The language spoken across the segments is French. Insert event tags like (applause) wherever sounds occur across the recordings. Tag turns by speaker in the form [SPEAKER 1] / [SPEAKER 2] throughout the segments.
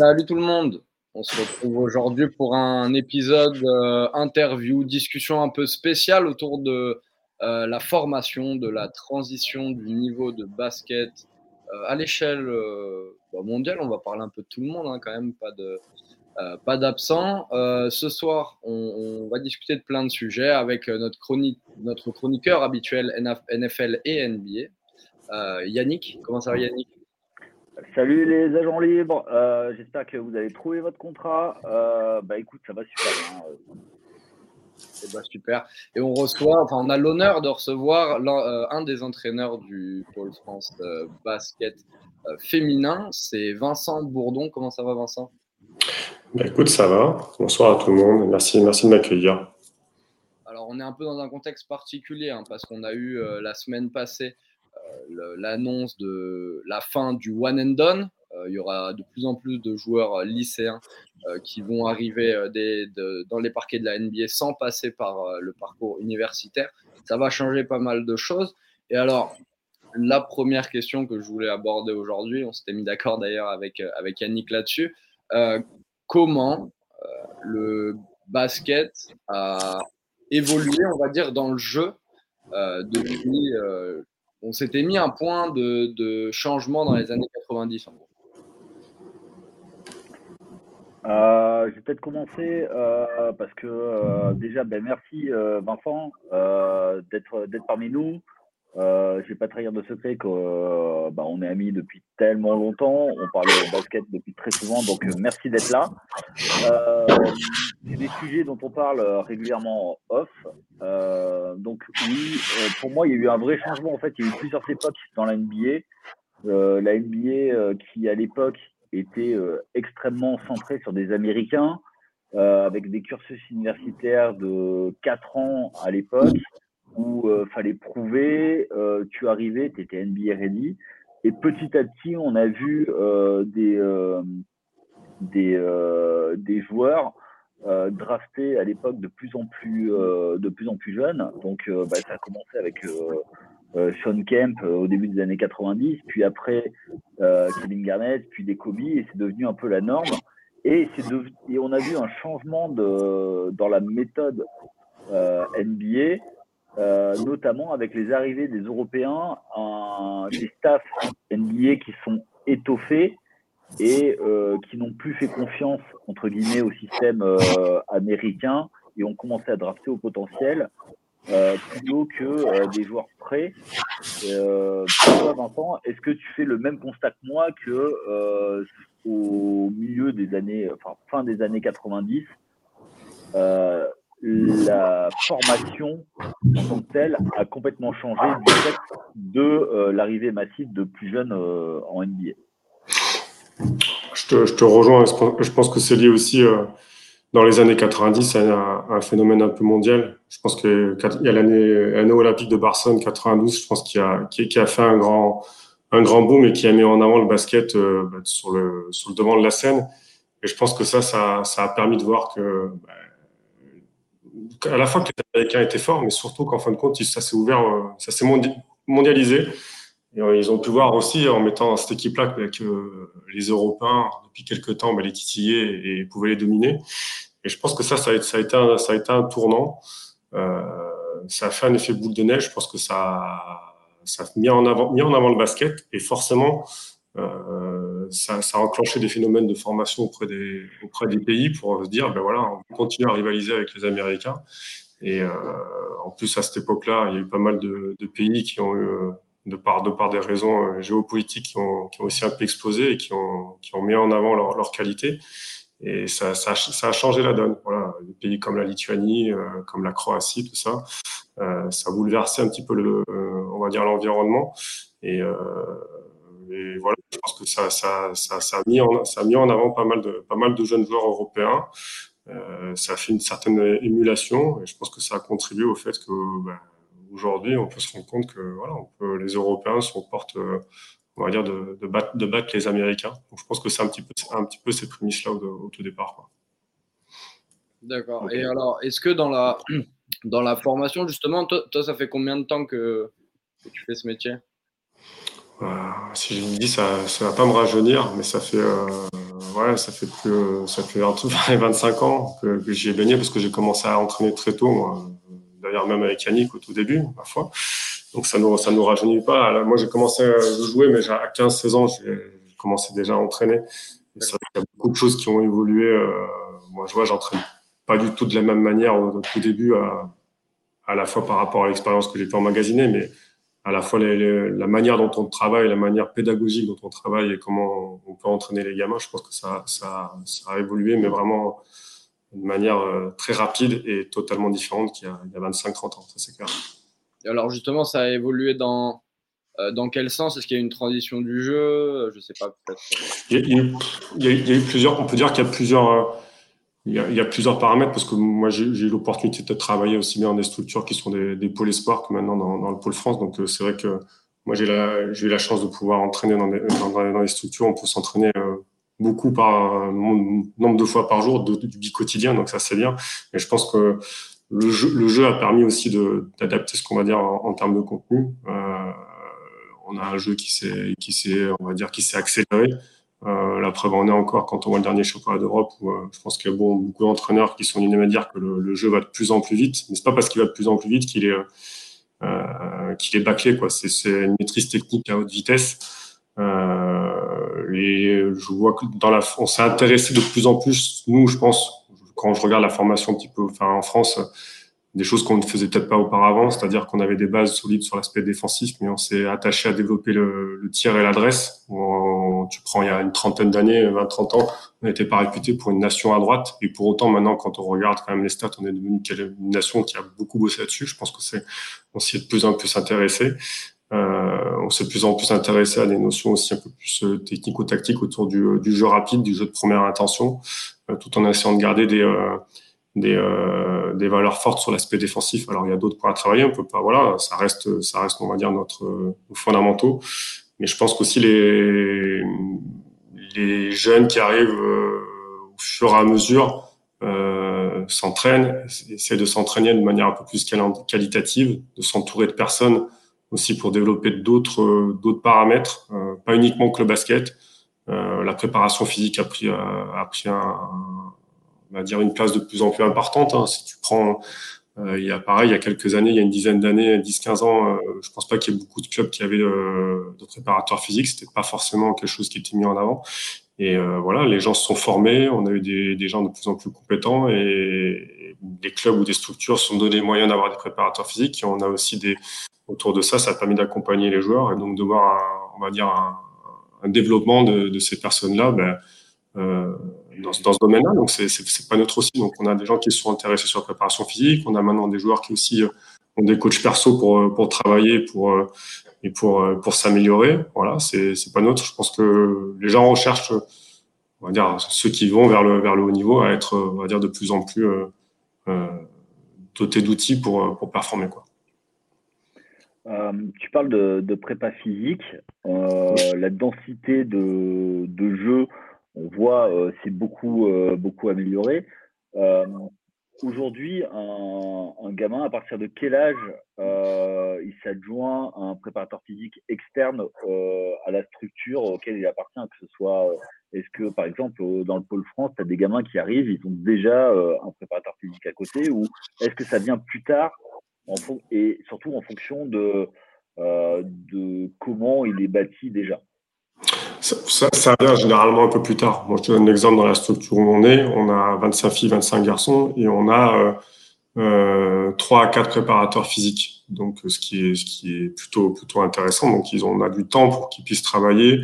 [SPEAKER 1] Salut tout le monde. On se retrouve aujourd'hui pour un épisode euh, interview, discussion un peu spéciale autour de euh, la formation, de la transition du niveau de basket euh, à l'échelle bah, mondiale. On va parler un peu de tout le monde, hein, quand même, pas de pas d'absent. ce soir, on, va discuter de plein de sujets avec notre, chronique, notre chroniqueur habituel NFL et NBA. Yannick, comment ça va Yannick?
[SPEAKER 2] Salut les agents libres, euh, j'espère que vous avez trouvé votre contrat. Euh, bah écoute, ça va super bien.
[SPEAKER 1] Et eh bah, super. Et on reçoit, enfin on a l'honneur de recevoir euh, un des entraîneurs du Pôle France basket féminin, c'est Vincent Bourdon. Comment ça va Vincent?
[SPEAKER 3] Bah, Écoute, ça va. Bonsoir à tout le monde. Merci, merci de m'accueillir.
[SPEAKER 1] Alors on est un peu dans un contexte particulier hein, parce qu'on a eu la semaine passée l'annonce de la fin du one and done. Euh, il y aura de plus en plus de joueurs lycéens euh, qui vont arriver euh, dans les parquets de la NBA sans passer par le parcours universitaire. Ça va changer pas mal de choses. Et alors, la première question que je voulais aborder aujourd'hui, on s'était mis d'accord d'ailleurs avec, avec Yannick là-dessus, comment le basket a évolué, on va dire, dans le jeu depuis on s'était mis un point de, changement dans les années 90
[SPEAKER 2] euh, je vais peut-être commencer euh, parce que euh, déjà, ben, merci Vincent d'être parmi nous. Je ne vais pas trahir de secret qu'on bah, est amis depuis tellement longtemps. On parle de basket depuis très souvent, donc merci d'être là. c'est des sujets dont on parle régulièrement off. donc oui, pour moi, il y a eu un vrai changement. En fait, il y a eu plusieurs époques dans la NBA. la NBA qui, à l'époque, était extrêmement centrée sur des Américains, avec des cursus universitaires de 4 ans à l'époque où il fallait prouver, tu arrivais, tu étais NBA ready. Et petit à petit, on a vu des, des, des joueurs euh, draftés à l'époque de plus en plus de plus en plus jeunes. Donc bah, ça a commencé avec Sean Kemp au début des années 90, puis après Kevin Garnett, puis des Kobe, et c'est devenu un peu la norme. Et, et on a vu un changement de, dans la méthode NBA euh, notamment avec les arrivées des Européens, des staffs NBA qui sont étoffés et euh, qui n'ont plus fait confiance, entre guillemets, au système euh, américain et ont commencé à drafter au potentiel plutôt que des joueurs prêts. toi, Vincent, est-ce que tu fais le même constat que moi que au milieu des années, enfin fin des années 90, la formation en tant que telle a complètement changé du fait de euh, l'arrivée massive de plus jeunes euh, en NBA.
[SPEAKER 3] Je te, rejoins. Je pense que c'est lié aussi euh, dans les années 90 à un, phénomène un peu mondial. Je pense qu'il y a l'année olympique de Barcelone 92, je pense qui, a fait un grand, un grand boom et qui a mis en avant le basket bah, sur, le, sur le devant de la scène. Et je pense que ça, ça, a permis de voir que bah, à la fois que les Américains étaient forts, mais surtout qu'en fin de compte, ça s'est ouvert, euh, ça s'est mondialisé. Et euh, ils ont pu voir aussi, en mettant cette équipe-là, que euh, les Européens, depuis quelques temps, bah, les titillaient et pouvaient les dominer. Et je pense que ça, ça a été, un, tournant. ça a fait un effet boule de neige. Je pense que ça, a mis en avant, mis en avant le basket. Et forcément, ça, ça, a enclenché des phénomènes de formation auprès des, auprès des pays pour se dire, ben voilà, on continue à rivaliser avec les Américains. Et euh, en plus, à cette époque-là, il y a eu pas mal de, pays qui ont eu, de par, de par des raisons euh, géopolitiques, qui ont, aussi un peu explosé et qui ont, qui ont mis en avant leur, qualité. Et ça, ça, a changé la donne. Voilà, des pays comme la Lituanie, euh, comme la Croatie, tout ça, euh, ça a bouleversé un petit peu le, on va dire l'environnement. Et et voilà, je pense que ça, ça, ça, ça, a mis en, ça a mis en avant pas mal de, pas mal de jeunes joueurs européens. Euh, ça a fait une certaine émulation et je pense que ça a contribué au fait que ben, aujourd'hui, on peut se rendre compte que voilà, on peut, les Européens sont porte, euh, on va dire, de, de, battre, de battre les Américains. Donc, je pense que c'est un petit peu, un petit peu ces prémices-là au, au, tout départ.
[SPEAKER 1] D'accord. Et alors, est-ce que dans la, dans la formation, justement, toi, toi, ça fait combien de temps que, que tu fais ce métier?
[SPEAKER 3] Si je me dis, ça ne va pas me rajeunir, mais ça fait, euh, ouais, ça fait plus, ça fait (laughs) entre 25 ans que, que j'y ai baigné parce que j'ai commencé à entraîner très tôt, moi. D'ailleurs, même avec Yannick au tout début, parfois. Donc, ça nous, ça nous rajeunit pas. moi, j'ai commencé à jouer, mais à 15-16 ans, j'ai commencé déjà à entraîner. il y a beaucoup de choses qui ont évolué. Euh, moi, je vois, j'entraîne pas du tout de la même manière au, tout début, à, à la fois par rapport à l'expérience que j'ai pu emmagasiner, mais à la fois la manière dont on travaille, la manière pédagogique dont on travaille et comment on peut entraîner les gamins, je pense que ça, ça, ça a évolué, mais vraiment de manière euh, très rapide et totalement différente qu'il y a, a 25-30 ans, ça c'est clair.
[SPEAKER 1] Alors justement, ça a évolué dans, euh, dans quel sens? Est-ce qu'il y a une transition du jeu? Je sais pas, peut-être.
[SPEAKER 3] Il, il, y a eu plusieurs, on peut dire qu'il y a plusieurs il y, a, plusieurs paramètres parce que moi j'ai eu l'opportunité de travailler aussi bien dans des structures qui sont des, pôles espoirs que maintenant dans, le pôle France. Donc euh, c'est vrai que moi j'ai eu la chance de pouvoir entraîner dans des, dans, dans les structures. On peut s'entraîner euh, beaucoup par nombre de fois par jour de, du quotidien, donc ça c'est bien. Et je pense que le jeu, a permis aussi d'adapter ce qu'on va dire en, termes de contenu. Euh, on a un jeu on va dire, qui s'est accéléré. Euh, la preuve en est encore quand on voit le dernier championnat d'Europe où euh, je pense qu'il y a beaucoup d'entraîneurs qui sont unanimes à dire que le, jeu va de plus en plus vite. Mais c'est pas parce qu'il va de plus en plus vite qu'il est euh, qu'il est bâclé quoi. C'est, une maîtrise technique à haute vitesse. Euh, et je vois que dans la, on s'est intéressé de plus en plus. Nous, je pense, quand je regarde la formation un petit peu, en France, des choses qu'on ne faisait peut-être pas auparavant, c'est-à-dire qu'on avait des bases solides sur l'aspect défensif, mais on s'est attaché à développer le tir et l'adresse. Tu prends il y a une trentaine d'années, 20-30 ans, on n'était pas réputé pour une nation à droite, et pour autant maintenant, quand on regarde quand même les stats, on est devenu une nation qui a beaucoup bossé là-dessus. Je pense que c'est, on s'y est de plus en plus intéressé. Euh, on s'est de plus en plus intéressé à des notions aussi un peu plus euh, technico-tactiques autour du, euh, du, jeu rapide, du jeu de première intention, tout en essayant de garder des des valeurs fortes sur l'aspect défensif. Alors il y a d'autres points à travailler, on peut pas, voilà, ça reste, ça reste, on va dire notre nos fondamentaux. Mais je pense qu'aussi les les jeunes qui arrivent euh, au fur et à mesure euh, s'entraînent, essaient de s'entraîner de manière un peu plus qualitative, de s'entourer de personnes aussi pour développer d'autres paramètres, euh, pas uniquement que le basket. La préparation physique a pris on va dire une place de plus en plus importante. Hein. Si tu prends, il y a pareil, il y a quelques années, il y a une dizaine d'années, 10-15 ans, euh, je pense pas qu'il y ait beaucoup de clubs qui avaient euh, de préparateurs physiques. C'était pas forcément quelque chose qui était mis en avant. Et euh, voilà, les gens se sont formés, on a eu des, des, gens de plus en plus compétents et des clubs ou des structures sont donné les moyens d'avoir des préparateurs physiques. Et on a aussi des autour de ça, ça a permis d'accompagner les joueurs et donc de voir, un, on va dire, un, un développement de, de ces personnes-là. Ben, euh, dans, dans, ce domaine-là. Donc, c'est pas neutre aussi. Donc, on a des gens qui se sont intéressés sur la préparation physique. On a maintenant des joueurs qui aussi euh, ont des coachs perso pour, euh, pour travailler pour, et pour, pour s'améliorer. Voilà, c'est pas neutre. Je pense que les gens recherchent, on va dire, ceux qui vont vers le, vers le haut niveau à être, on va dire, de plus en plus euh, dotés d'outils pour, pour performer. Quoi.
[SPEAKER 2] Euh, tu parles de, de prépa physique, euh, la densité de, de jeu on voit euh, c'est beaucoup, euh, beaucoup amélioré. Euh, aujourd'hui, un, gamin, à partir de quel âge il s'adjoint un préparateur physique externe à la structure auquel il appartient, que ce soit est-ce que, par exemple, dans le pôle France, tu as des gamins qui arrivent, ils ont déjà un préparateur physique à côté, ou est-ce que ça vient plus tard, et surtout en fonction de, de comment il est bâti déjà?
[SPEAKER 3] Ça, vient généralement un peu plus tard. Moi, je te donne un exemple dans la structure où on est. On a 25 filles, 25 garçons et on a euh, euh, 3 à 4 préparateurs physiques. Donc, ce qui est, ce qui est plutôt, plutôt intéressant. Donc, ils ont, on a du temps pour qu'ils puissent travailler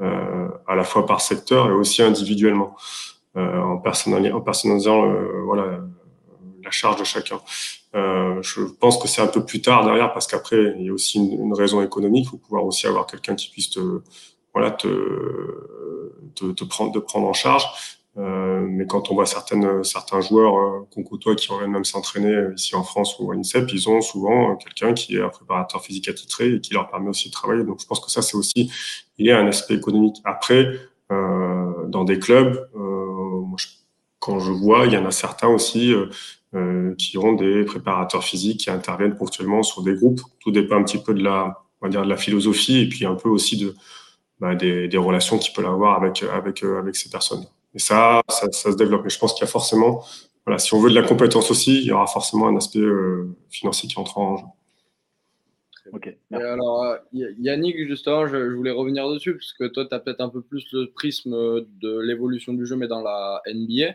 [SPEAKER 3] euh, à la fois par secteur et aussi individuellement, euh, en, personnalisant, euh, la charge de chacun. Euh, je pense que c'est un peu plus tard derrière parce qu'après, il y a aussi une, une raison économique. Il faut pouvoir aussi avoir quelqu'un qui puisse te voilà, te, te, te, prendre, de prendre en charge. Euh, mais quand on voit certaines, certains joueurs euh, qu'on côtoie qui reviennent même s'entraîner ici en France ou à l'INSEP, ils ont souvent quelqu'un qui est un préparateur physique attitré et qui leur permet aussi de travailler. Donc je pense que ça, c'est aussi, il y a un aspect économique. Après, euh, dans des clubs, euh, moi, quand je vois, il y en a certains aussi euh, euh, qui ont des préparateurs physiques qui interviennent ponctuellement sur des groupes. Tout dépend un petit peu de la, on va dire, de la philosophie et puis un peu aussi de, bah, des, des, relations qu'il peut avoir avec, avec, avec ces personnes. Et ça, ça, ça se développe. Mais je pense qu'il y a forcément, voilà, si on veut de la compétence aussi, il y aura forcément un aspect financier qui entre en jeu.
[SPEAKER 1] Ok. alors, Yannick, justement, je, voulais revenir dessus, parce que toi, tu as peut-être un peu plus le prisme de l'évolution du jeu, mais dans la NBA.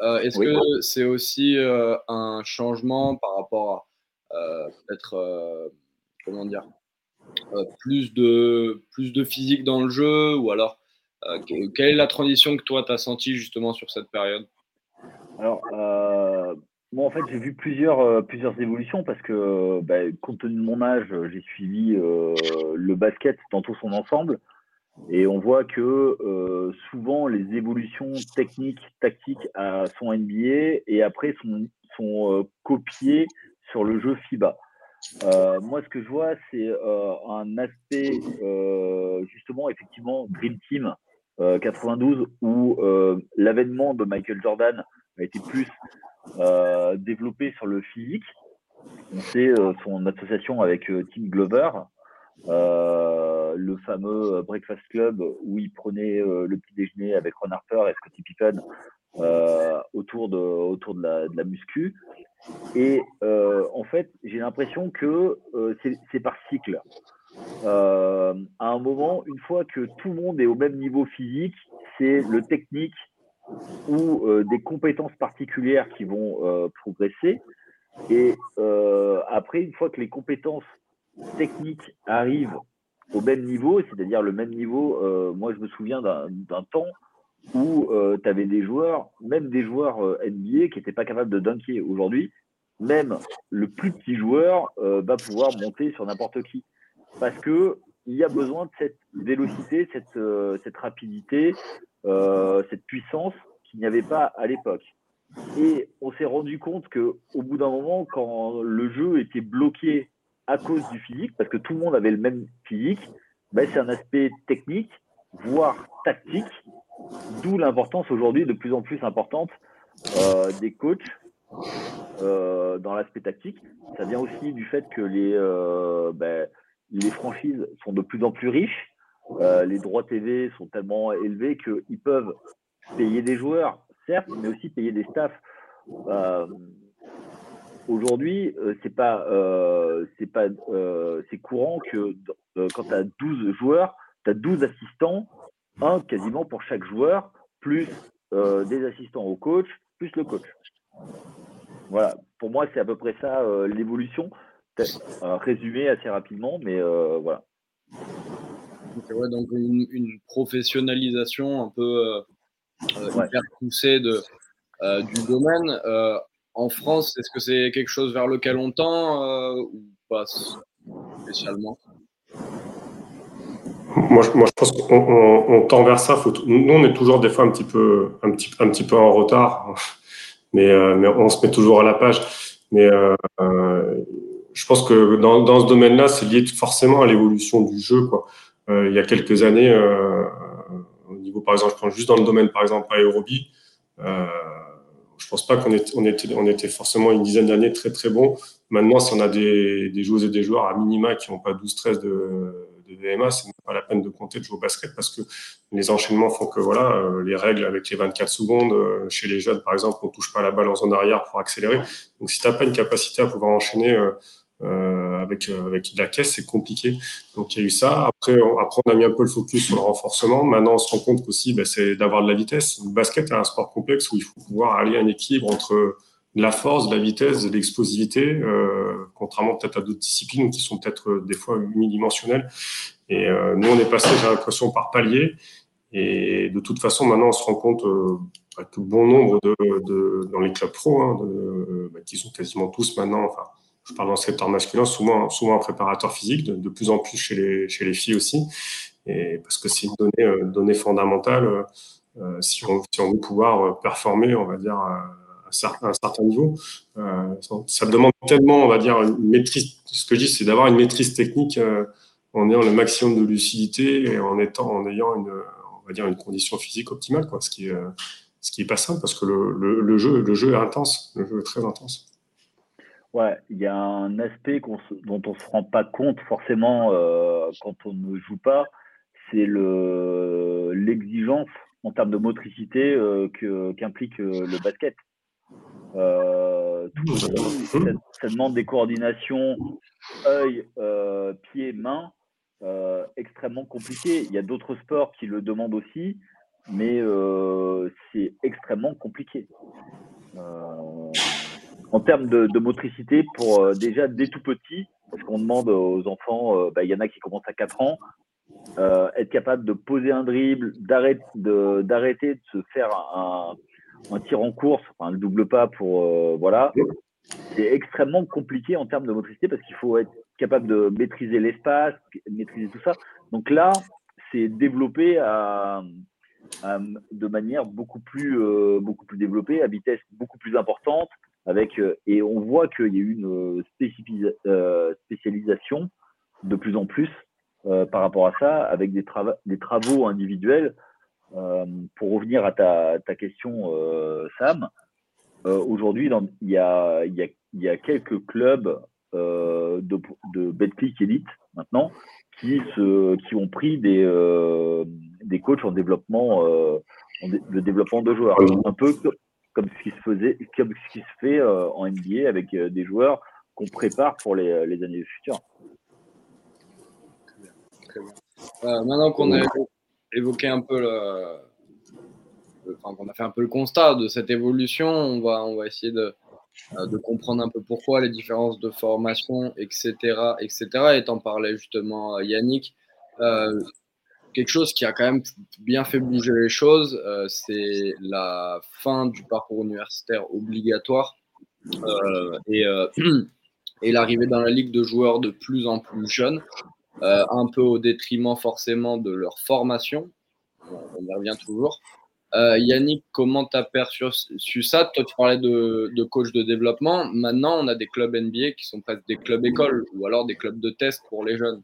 [SPEAKER 1] Euh, est-ce que c'est aussi euh, un changement par rapport à euh, peut-être, comment dire, plus, de, plus de physique dans le jeu Ou alors, quelle est la transition que toi, tu as senti justement sur cette période?
[SPEAKER 2] Alors, moi, en fait, j'ai vu plusieurs, plusieurs évolutions parce que, bah, compte tenu de mon âge, j'ai suivi le basket dans tout son ensemble. Et on voit que euh, souvent les évolutions techniques, tactiques à son NBA et après sont, sont euh, copiées sur le jeu FIBA. Euh, moi, ce que je vois, c'est euh, un aspect euh, justement, effectivement, Dream Team 92 où l'avènement de Michael Jordan a été plus développé sur le physique. On sait son association avec Tim Glover, le fameux Breakfast Club où il prenait le petit déjeuner avec Ron Harper et Scottie Pippen euh, autour de autour de la, muscu. Et en fait, j'ai l'impression que c'est par cycle. à un moment, une fois que tout le monde est au même niveau physique, c'est le technique ou des compétences particulières qui vont progresser. Et après, une fois que les compétences technique arrive au même niveau, c'est-à-dire le même niveau, euh, moi je me souviens d'un temps où euh, tu avais des joueurs, même des joueurs euh, NBA qui n'étaient pas capables de dunker. Aujourd'hui, même le plus petit joueur va pouvoir monter sur n'importe qui. Parce que il y a besoin de cette vélocité, cette, cette rapidité, cette puissance qu'il n'y avait pas à l'époque. Et on s'est rendu compte que au bout d'un moment, quand le jeu était bloqué à cause du physique, parce que tout le monde avait le même physique, ben, c'est un aspect technique, voire tactique, d'où l'importance aujourd'hui de plus en plus importante euh, des coachs euh, dans l'aspect tactique. Ça vient aussi du fait que les, euh, ben, les franchises sont de plus en plus riches, les droits TV sont tellement élevés qu'ils peuvent payer des joueurs, certes, mais aussi payer des staffs. Aujourd'hui, c'est pas, c'est pas, c'est courant que quand tu as 12 joueurs, tu as 12 assistants, un quasiment pour chaque joueur, plus des assistants au coach, plus le coach. Voilà, pour moi, c'est à peu près ça l'évolution. résumé assez rapidement, mais voilà.
[SPEAKER 1] donc une, professionnalisation un peu hyper poussée de, du domaine en France, est-ce que c'est quelque chose vers lequel on tend euh, ou pas spécialement?
[SPEAKER 3] Moi je, pense qu'on tend vers ça. nous, on est toujours des fois un petit peu, un petit, un petit peu en retard, (laughs) mais, euh, mais on se met toujours à la page. Mais euh, je pense que dans, dans ce domaine-là, c'est lié forcément à l'évolution du jeu. Quoi. il y a quelques années, au niveau, par exemple, je prends juste dans le domaine, par exemple, aérobie, je pense pas qu'on était, on était, on était forcément une dizaine d'années très très bon. Maintenant, si on a des, des joueuses et des joueurs à minima qui n'ont pas 12-13 de, de VMA, c'est pas la peine de compter de jouer au basket parce que les enchaînements font que voilà, euh, les règles avec les 24 secondes, euh, chez les jeunes par exemple, on touche pas la balle en zone arrière pour accélérer. Donc si tu n'as pas une capacité à pouvoir enchaîner euh, euh, avec, euh, avec la caisse, c'est compliqué. Donc il y a eu ça. Après on, après, on a mis un peu le focus sur le renforcement. Maintenant, on se rend compte aussi, ben, c'est d'avoir de la vitesse. Le basket est un sport complexe où il faut pouvoir aller à un équilibre entre la force, la vitesse, l'explosivité, euh, contrairement peut-être à d'autres disciplines qui sont peut-être euh, des fois unidimensionnelles. Et euh, nous, on est passé, j'ai l'impression, par palier. Et de toute façon, maintenant, on se rend compte euh, que bon nombre de, de, dans les clubs pro, hein, de, bah, qui sont quasiment tous maintenant, enfin, je parle dans secteur masculin, souvent, souvent un préparateur physique, de, de, plus en plus chez les, chez les filles aussi, et parce que c'est une donnée, euh, donnée fondamentale euh, si, on, si on veut pouvoir performer, on va dire, un certain niveau. Euh, ça demande tellement, on va dire, une maîtrise. Ce que je dis, c'est d'avoir une maîtrise technique euh, en ayant le maximum de lucidité et en étant, en ayant une, on va dire, une condition physique optimale, quoi. Ce qui est, ce pas simple parce que le, jeu, le jeu est intense, le jeu est très intense.
[SPEAKER 2] Ouais, il y a un aspect dont on se rend pas compte forcément euh, quand on ne joue pas, c'est le l'exigence en termes de motricité que qu'implique le basket. Euh, ça, ça, demande des coordinations œil, pied, main extrêmement compliquées. Il y a d'autres sports qui le demandent aussi, mais c'est extrêmement compliqué. en termes de, de motricité, pour déjà dès tout petit, parce qu'on demande aux enfants, bah, il y en a qui commencent à 4 ans, euh, être capable de poser un dribble, d'arrêter de, se faire un, un, tir en course, enfin le double pas pour euh, voilà. C'est extrêmement compliqué en termes de motricité parce qu'il faut être capable de maîtriser l'espace, maîtriser tout ça. Donc là, c'est développé de manière beaucoup plus euh, beaucoup plus développée, à vitesse beaucoup plus importante, avec et on voit qu'il y a eu une spécialisation de plus en plus euh, par rapport à ça, avec des travaux individuels. Euh, pour revenir à ta, ta question, euh, Sam, aujourd'hui, il y a, y, a, y a, quelques clubs de, de Betclic Elite maintenant qui, se, qui ont pris des, des coachs en développement, en de développement de joueurs. Un peu comme ce qui se faisait, comme ce qui se fait en NBA avec des joueurs qu'on prépare pour les, les années futures.
[SPEAKER 1] Euh, maintenant qu'on a évoqué un peu le, enfin, qu'on a fait un peu le constat de cette évolution, on va, on va essayer de, euh, comprendre un peu pourquoi les différences de formation, etc., etc. Et t'en parlais justement, Yannick. Euh, quelque chose qui a quand même bien fait bouger les choses, c'est la fin du parcours universitaire obligatoire (clears throat) et l'arrivée dans la ligue de joueurs de plus en plus jeunes. Euh, un peu au détriment forcément de leur formation. On y revient toujours. Euh, Yannick, comment tu as perçu ça? Toi, tu parlais de, coach de développement. Maintenant, on a des clubs NBA qui sont presque des clubs écoles ou alors des clubs de test pour les jeunes.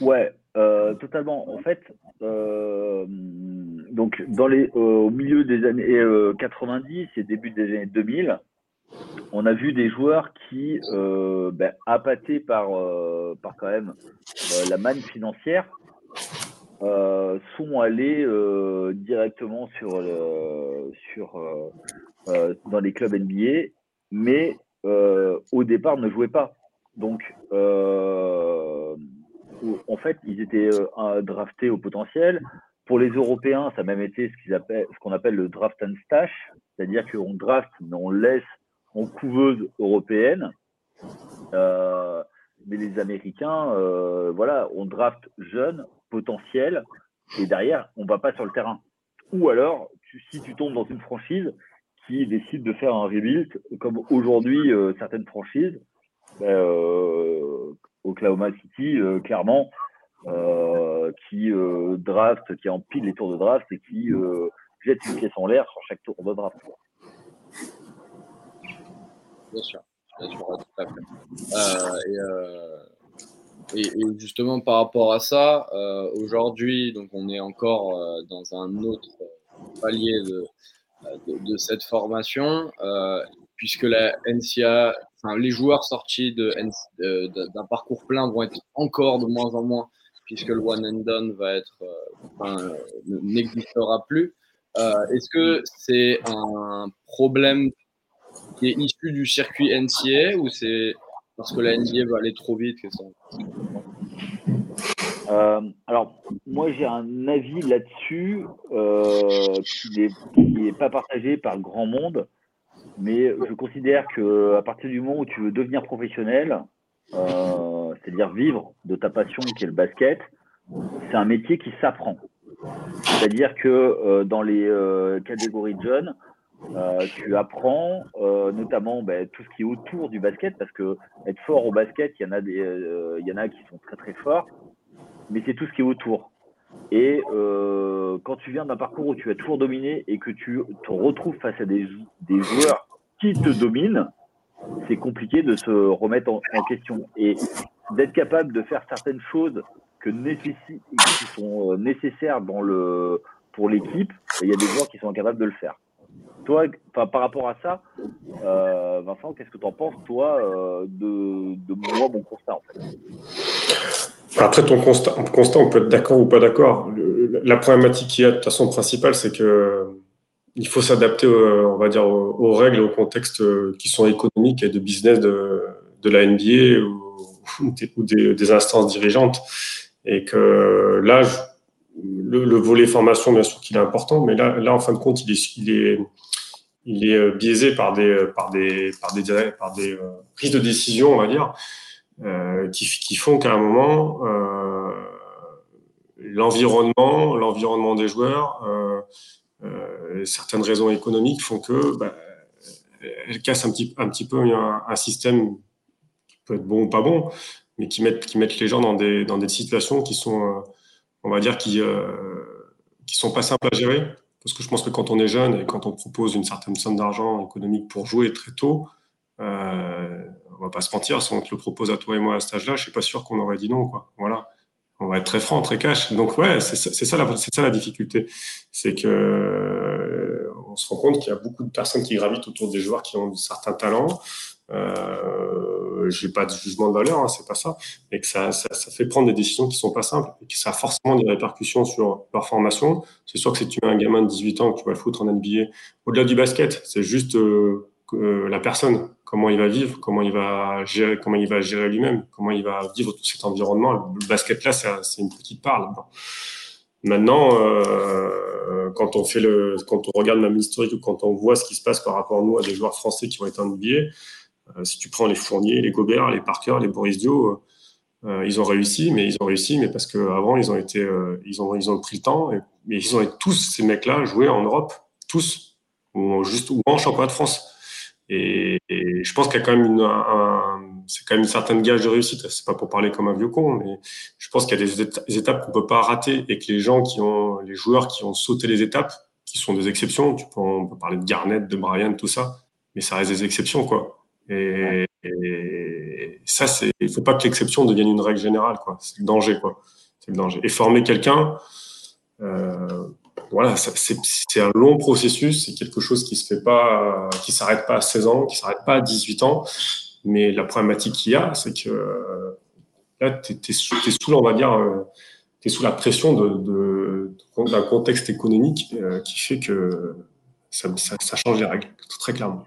[SPEAKER 2] Ouais, euh, totalement. En fait, donc au milieu des années 90 et début des années 2000, on a vu des joueurs qui, euh, ben, appâtés par, euh, par quand même euh, la manne financière, euh, sont allés directement sur, sur dans les clubs NBA, mais au départ ne jouaient pas. Donc, en fait, ils étaient draftés au potentiel. Pour les Européens, ça a même été ce qu'on appelle, appelle le draft and stash, c'est-à-dire qu'on draft, mais on laisse en couveuse européenne. Euh, mais les Américains, euh, voilà, on draft jeune, potentiel, et derrière, on va pas sur le terrain. Ou alors, si tu tombes dans une franchise qui décide de faire un rebuild, comme aujourd'hui euh, certaines franchises, ben, Oklahoma City, clairement, qui draft, qui empile les tours de draft et qui jette une pièce en l'air sur chaque tour de draft.
[SPEAKER 1] Bien sûr, bien sûr, tout à fait. Euh, euh, et, justement, par rapport à ça, euh, aujourd'hui, on est encore dans un autre palier de, cette formation, puisque la NCA, les joueurs sortis d'un parcours plein vont être encore de moins en moins, puisque le one and done va être, n'existera plus. Est-ce que c'est un problème qui est issu du circuit NCA ou c'est parce que la NBA va aller trop vite
[SPEAKER 2] euh, alors, moi, j'ai un avis là-dessus euh, qui n'est pas partagé par grand monde, mais je considère que à partir du moment où tu veux devenir professionnel, euh, c'est-à-dire vivre de ta passion qui est le basket, c'est un métier qui s'apprend. C'est-à-dire que dans les catégories de jeunes, euh, tu apprends euh, notamment ben, tout ce qui est autour du basket parce que être fort au basket, il y en a des, euh, il y en a qui sont très très forts, mais c'est tout ce qui est autour. Et quand tu viens d'un parcours où tu as toujours dominé et que tu te retrouves face à des, des joueurs qui te dominent, c'est compliqué de se remettre en, question et d'être capable de faire certaines choses que qui sont nécessaires dans le pour l'équipe. Il y a des joueurs qui sont incapables de le faire toi, par rapport à ça, euh, Vincent, qu'est-ce que tu en penses, toi, euh, de, de, moi, mon constat
[SPEAKER 3] Après, ton constat, on peut être d'accord ou pas d'accord. La problématique qu'il y a de toute façon principale, c'est que il faut s'adapter, on va dire, aux, règles, au contexte qui sont économiques et de business de, de la NBA ou, (laughs) des, instances dirigeantes. Et que là, le, volet formation, bien sûr qu'il est important, mais là, là, en fin de compte, il est, il est, il est euh, biaisé par des, par des, par des, par des euh, prises de décision, on va dire, euh, qui, qui, font qu'à un moment, euh, l'environnement, l'environnement des joueurs, euh, euh, certaines raisons économiques font que bah, elles cassent un petit, un petit peu un, un, système qui peut être bon ou pas bon, mais qui mettent, qui mettent les gens dans des, dans des situations qui sont on va dire, qui euh, qui sont pas simples à gérer. Parce que je pense que quand on est jeune et quand on propose une certaine somme d'argent économique pour jouer très tôt, euh, on va pas se mentir, si on te le propose à toi et moi à cet âge-là, je suis pas sûr qu'on aurait dit non. Quoi. Voilà. On va être très franc, très cash. Donc ouais, c'est ça, ça, la, ça la difficulté. C'est que on se rend compte qu'il y a beaucoup de personnes qui gravitent autour des joueurs qui ont certains talents. Euh, j'ai pas de jugement de valeur, hein, c'est pas ça, mais que ça, ça, fait prendre des décisions qui sont pas simples et que ça a forcément des répercussions sur leur formation. C'est sûr que si tu as un gamin de 18 ans que tu vas le foutre en NBA, au-delà du basket, c'est juste euh, la personne, comment il va vivre, comment il va gérer, comment il va gérer lui-même, comment il va vivre tout cet environnement. Le basket là, c'est une petite part. Maintenant, euh, quand on fait le, quand on regarde même l'historique ou quand on voit ce qui se passe par rapport à nous à des joueurs français qui ont été en NBA, euh, si tu prends les Fourniers, les Gobert, les Parker, les Boris Dio, euh, ils ont réussi, mais ils ont réussi, mais parce qu'avant, ils ont euh, ils ont, ils ont pris le temps, mais ils ont tous ces mecs-là joué en Europe, tous, ou juste ou en championnat de France. Et, je pense qu'il y a quand même une, un, c'est quand même une certaine gage de réussite. C'est pas pour parler comme un vieux con, mais je pense qu'il y a des étapes qu'on peut pas rater et que les joueurs qui ont sauté les étapes, qui sont des exceptions, tu peux, on peut parler de Garnett, de Brian, tout ça, mais ça reste des exceptions, quoi. Et, ça, c'est, il faut pas que l'exception devienne une règle générale, quoi. C'est le danger, quoi. C'est le danger. Et former quelqu'un, euh, voilà, c'est un long processus, c'est quelque chose qui se fait pas, qui s'arrête pas à 16 ans, qui s'arrête pas à 18 ans. Mais la problématique qu'il y a, c'est que là, tu es, es, sous, on va dire, euh, tu es sous la pression d'un de, de, contexte économique euh, qui fait que ça, ça, ça change les règles, très clairement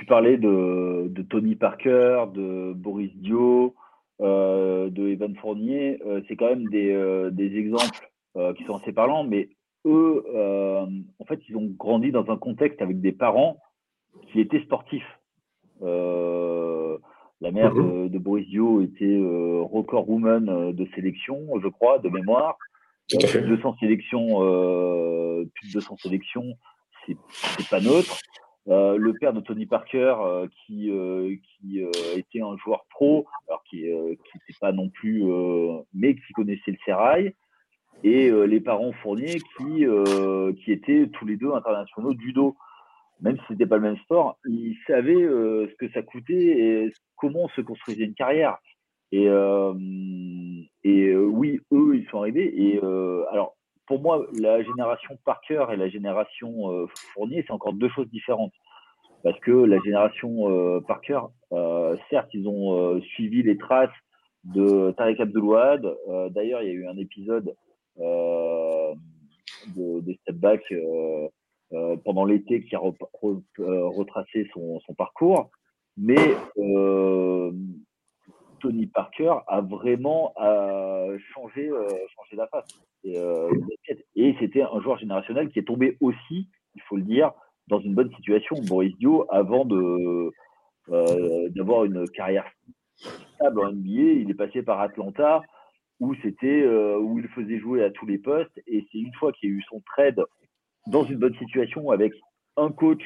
[SPEAKER 2] tu parlais de, de, Tony Parker, de Boris Dio, euh, de Evan Fournier. Euh, c'est quand même des, euh, des exemples qui sont assez parlants, mais eux, en fait, ils ont grandi dans un contexte avec des parents qui étaient sportifs. la mère de, de, Boris Dio était record woman de sélection, je crois, de mémoire. Plus de 200 sélections, plus de 200 sélections, c'est pas neutre. Euh, le père de Tony Parker, euh, qui, euh, qui était un joueur pro, alors qui n'était pas non plus, mais qui connaissait le sérail, et les parents Fournier qui, qui étaient tous les deux internationaux de judo. Même si ce n'était pas le même sport, ils savaient ce que ça coûtait et comment se construisait une carrière. Et, et oui, eux, ils sont arrivés. Et alors, pour moi, la génération Parker et la génération euh, Fournier, c'est encore deux choses différentes. Parce que la génération euh, Parker, euh, certes, ils ont euh, suivi les traces de Tariq Abdelouad. D'ailleurs, il y a eu un épisode euh, de, Step Back pendant l'été qui a re, re, retracé son, son, parcours. Mais Tony Parker a vraiment euh, changé, euh, changé la face. Et, euh, et c'était un joueur générationnel qui est tombé aussi, il faut le dire, dans une bonne situation, Boris Dio, avant d'avoir une carrière stable en NBA. Il est passé par Atlanta, où c'était où il faisait jouer à tous les postes. Et c'est une fois qu'il y a eu son trade dans une bonne situation avec un coach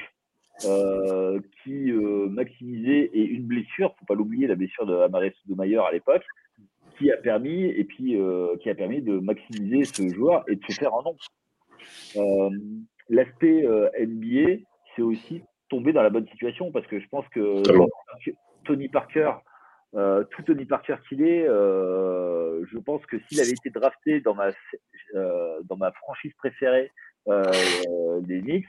[SPEAKER 2] euh, qui euh, maximisait et une blessure, faut pas l'oublier, la blessure de Amaris Mayer à l'époque, qui a permis et puis euh, qui a permis de maximiser ce joueur et de se faire un nom. L'aspect NBA, c'est aussi tomber dans la bonne situation parce que je pense que Tony Parker, tout Tony Parker qu'il est, je pense que s'il avait été drafté dans ma dans ma franchise préférée des Knicks,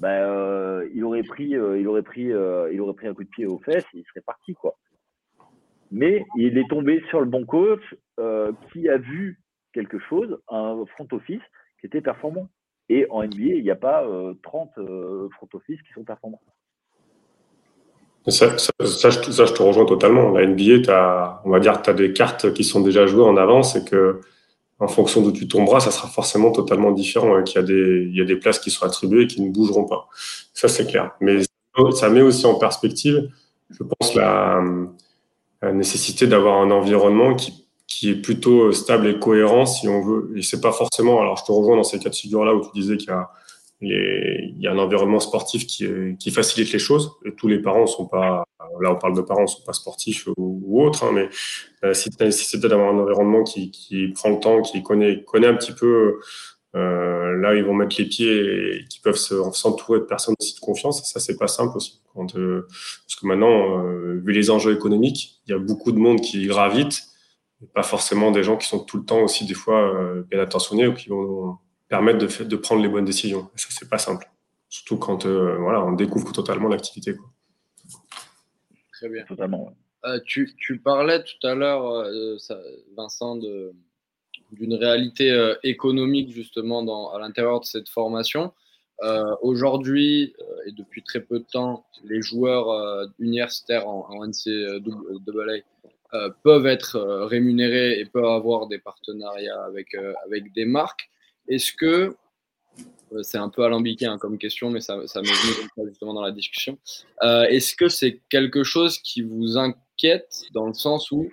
[SPEAKER 2] bah, il aurait pris, il aurait pris, il aurait pris un coup de pied aux fesses, et il serait parti quoi. Mais il est tombé sur le bon coach qui a vu quelque chose, un front office qui était performant. Et en NBA, il n'y a pas 30 front office qui sont performants.
[SPEAKER 3] Ça, ça, je, te rejoins totalement. La NBA, as, on va dire, tu as des cartes qui sont déjà jouées en avance et que en fonction d'où tu tomberas, ça sera forcément totalement différent et qu'il y, a des, il y a des places qui seront attribuées et qui ne bougeront pas. Ça, c'est clair. Mais ça met aussi en perspective, je pense, la, nécessité d'avoir un environnement qui, est plutôt stable et cohérent si on veut. Et c'est pas forcément, alors je te rejoins dans ces cas de figure-là où tu disais qu'il y a un environnement sportif qui, facilite les choses. Et tous les parents sont pas, là on parle de parents, sont pas sportifs autres, hein, mais euh, si tu as nécessité d'avoir un environnement qui, qui, prend le temps, qui connaît, connaît un petit peu euh, là ils vont mettre les pieds et qui peuvent s'entourer de personnes aussi de confiance, ça c'est pas simple aussi. Quand, euh, parce que maintenant, euh, vu les enjeux économiques, il y a beaucoup de monde qui gravite, et pas forcément des gens qui sont tout le temps aussi des fois euh, bien attentionnés ou qui vont permettre de, de prendre les bonnes décisions. Et ça, c'est pas simple. Surtout quand euh, voilà, on découvre totalement l'activité.
[SPEAKER 1] Très bien.
[SPEAKER 2] Totalement.
[SPEAKER 1] Euh, tu, parlais tout à l'heure, euh, Vincent, d'une réalité euh, économique justement à l'intérieur de cette formation. Aujourd'hui, et depuis très peu de temps, les joueurs universitaires en, en NCAA peuvent être rémunérés et peuvent avoir des partenariats avec, avec des marques. Est-ce que, c'est un peu alambiqué hein, comme question, mais ça, ça m'est venu justement dans la discussion, est-ce que c'est quelque chose qui vous inquiète dans le sens où,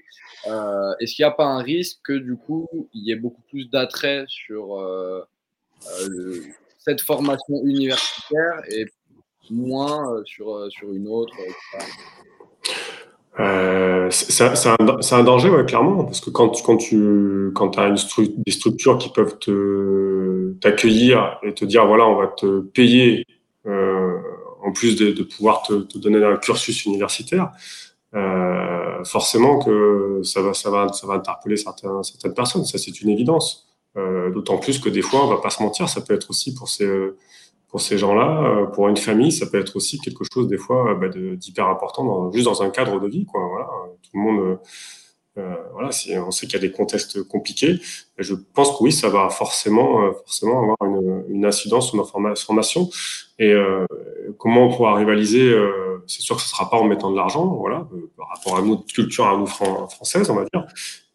[SPEAKER 1] euh, est-ce qu'il n'y a pas un risque que du coup, il y ait beaucoup plus d'attrait sur euh, euh, cette formation universitaire et moins sur, sur une autre
[SPEAKER 3] euh, c'est un, danger, clairement, parce que quand, quand tu quand as une des structures qui peuvent t'accueillir et te dire voilà, on va te payer en plus de, pouvoir te, donner un cursus universitaire, euh, forcément que ça va interpeller certaines personnes, ça c'est une évidence. Euh, D'autant plus que des fois, on va pas se mentir, ça peut être aussi pour ces gens-là, euh, pour une famille, ça peut être aussi quelque chose des fois bah, d'hyper important, juste dans un cadre de vie. Tout le monde, on sait qu'il y a des contextes compliqués, je pense que oui, ça va forcément, avoir une, incidence sur notre formation. Et comment on pourra rivaliser C'est sûr que ce sera pas en mettant de l'argent, voilà, par rapport à notre culture, à nous française, on va dire.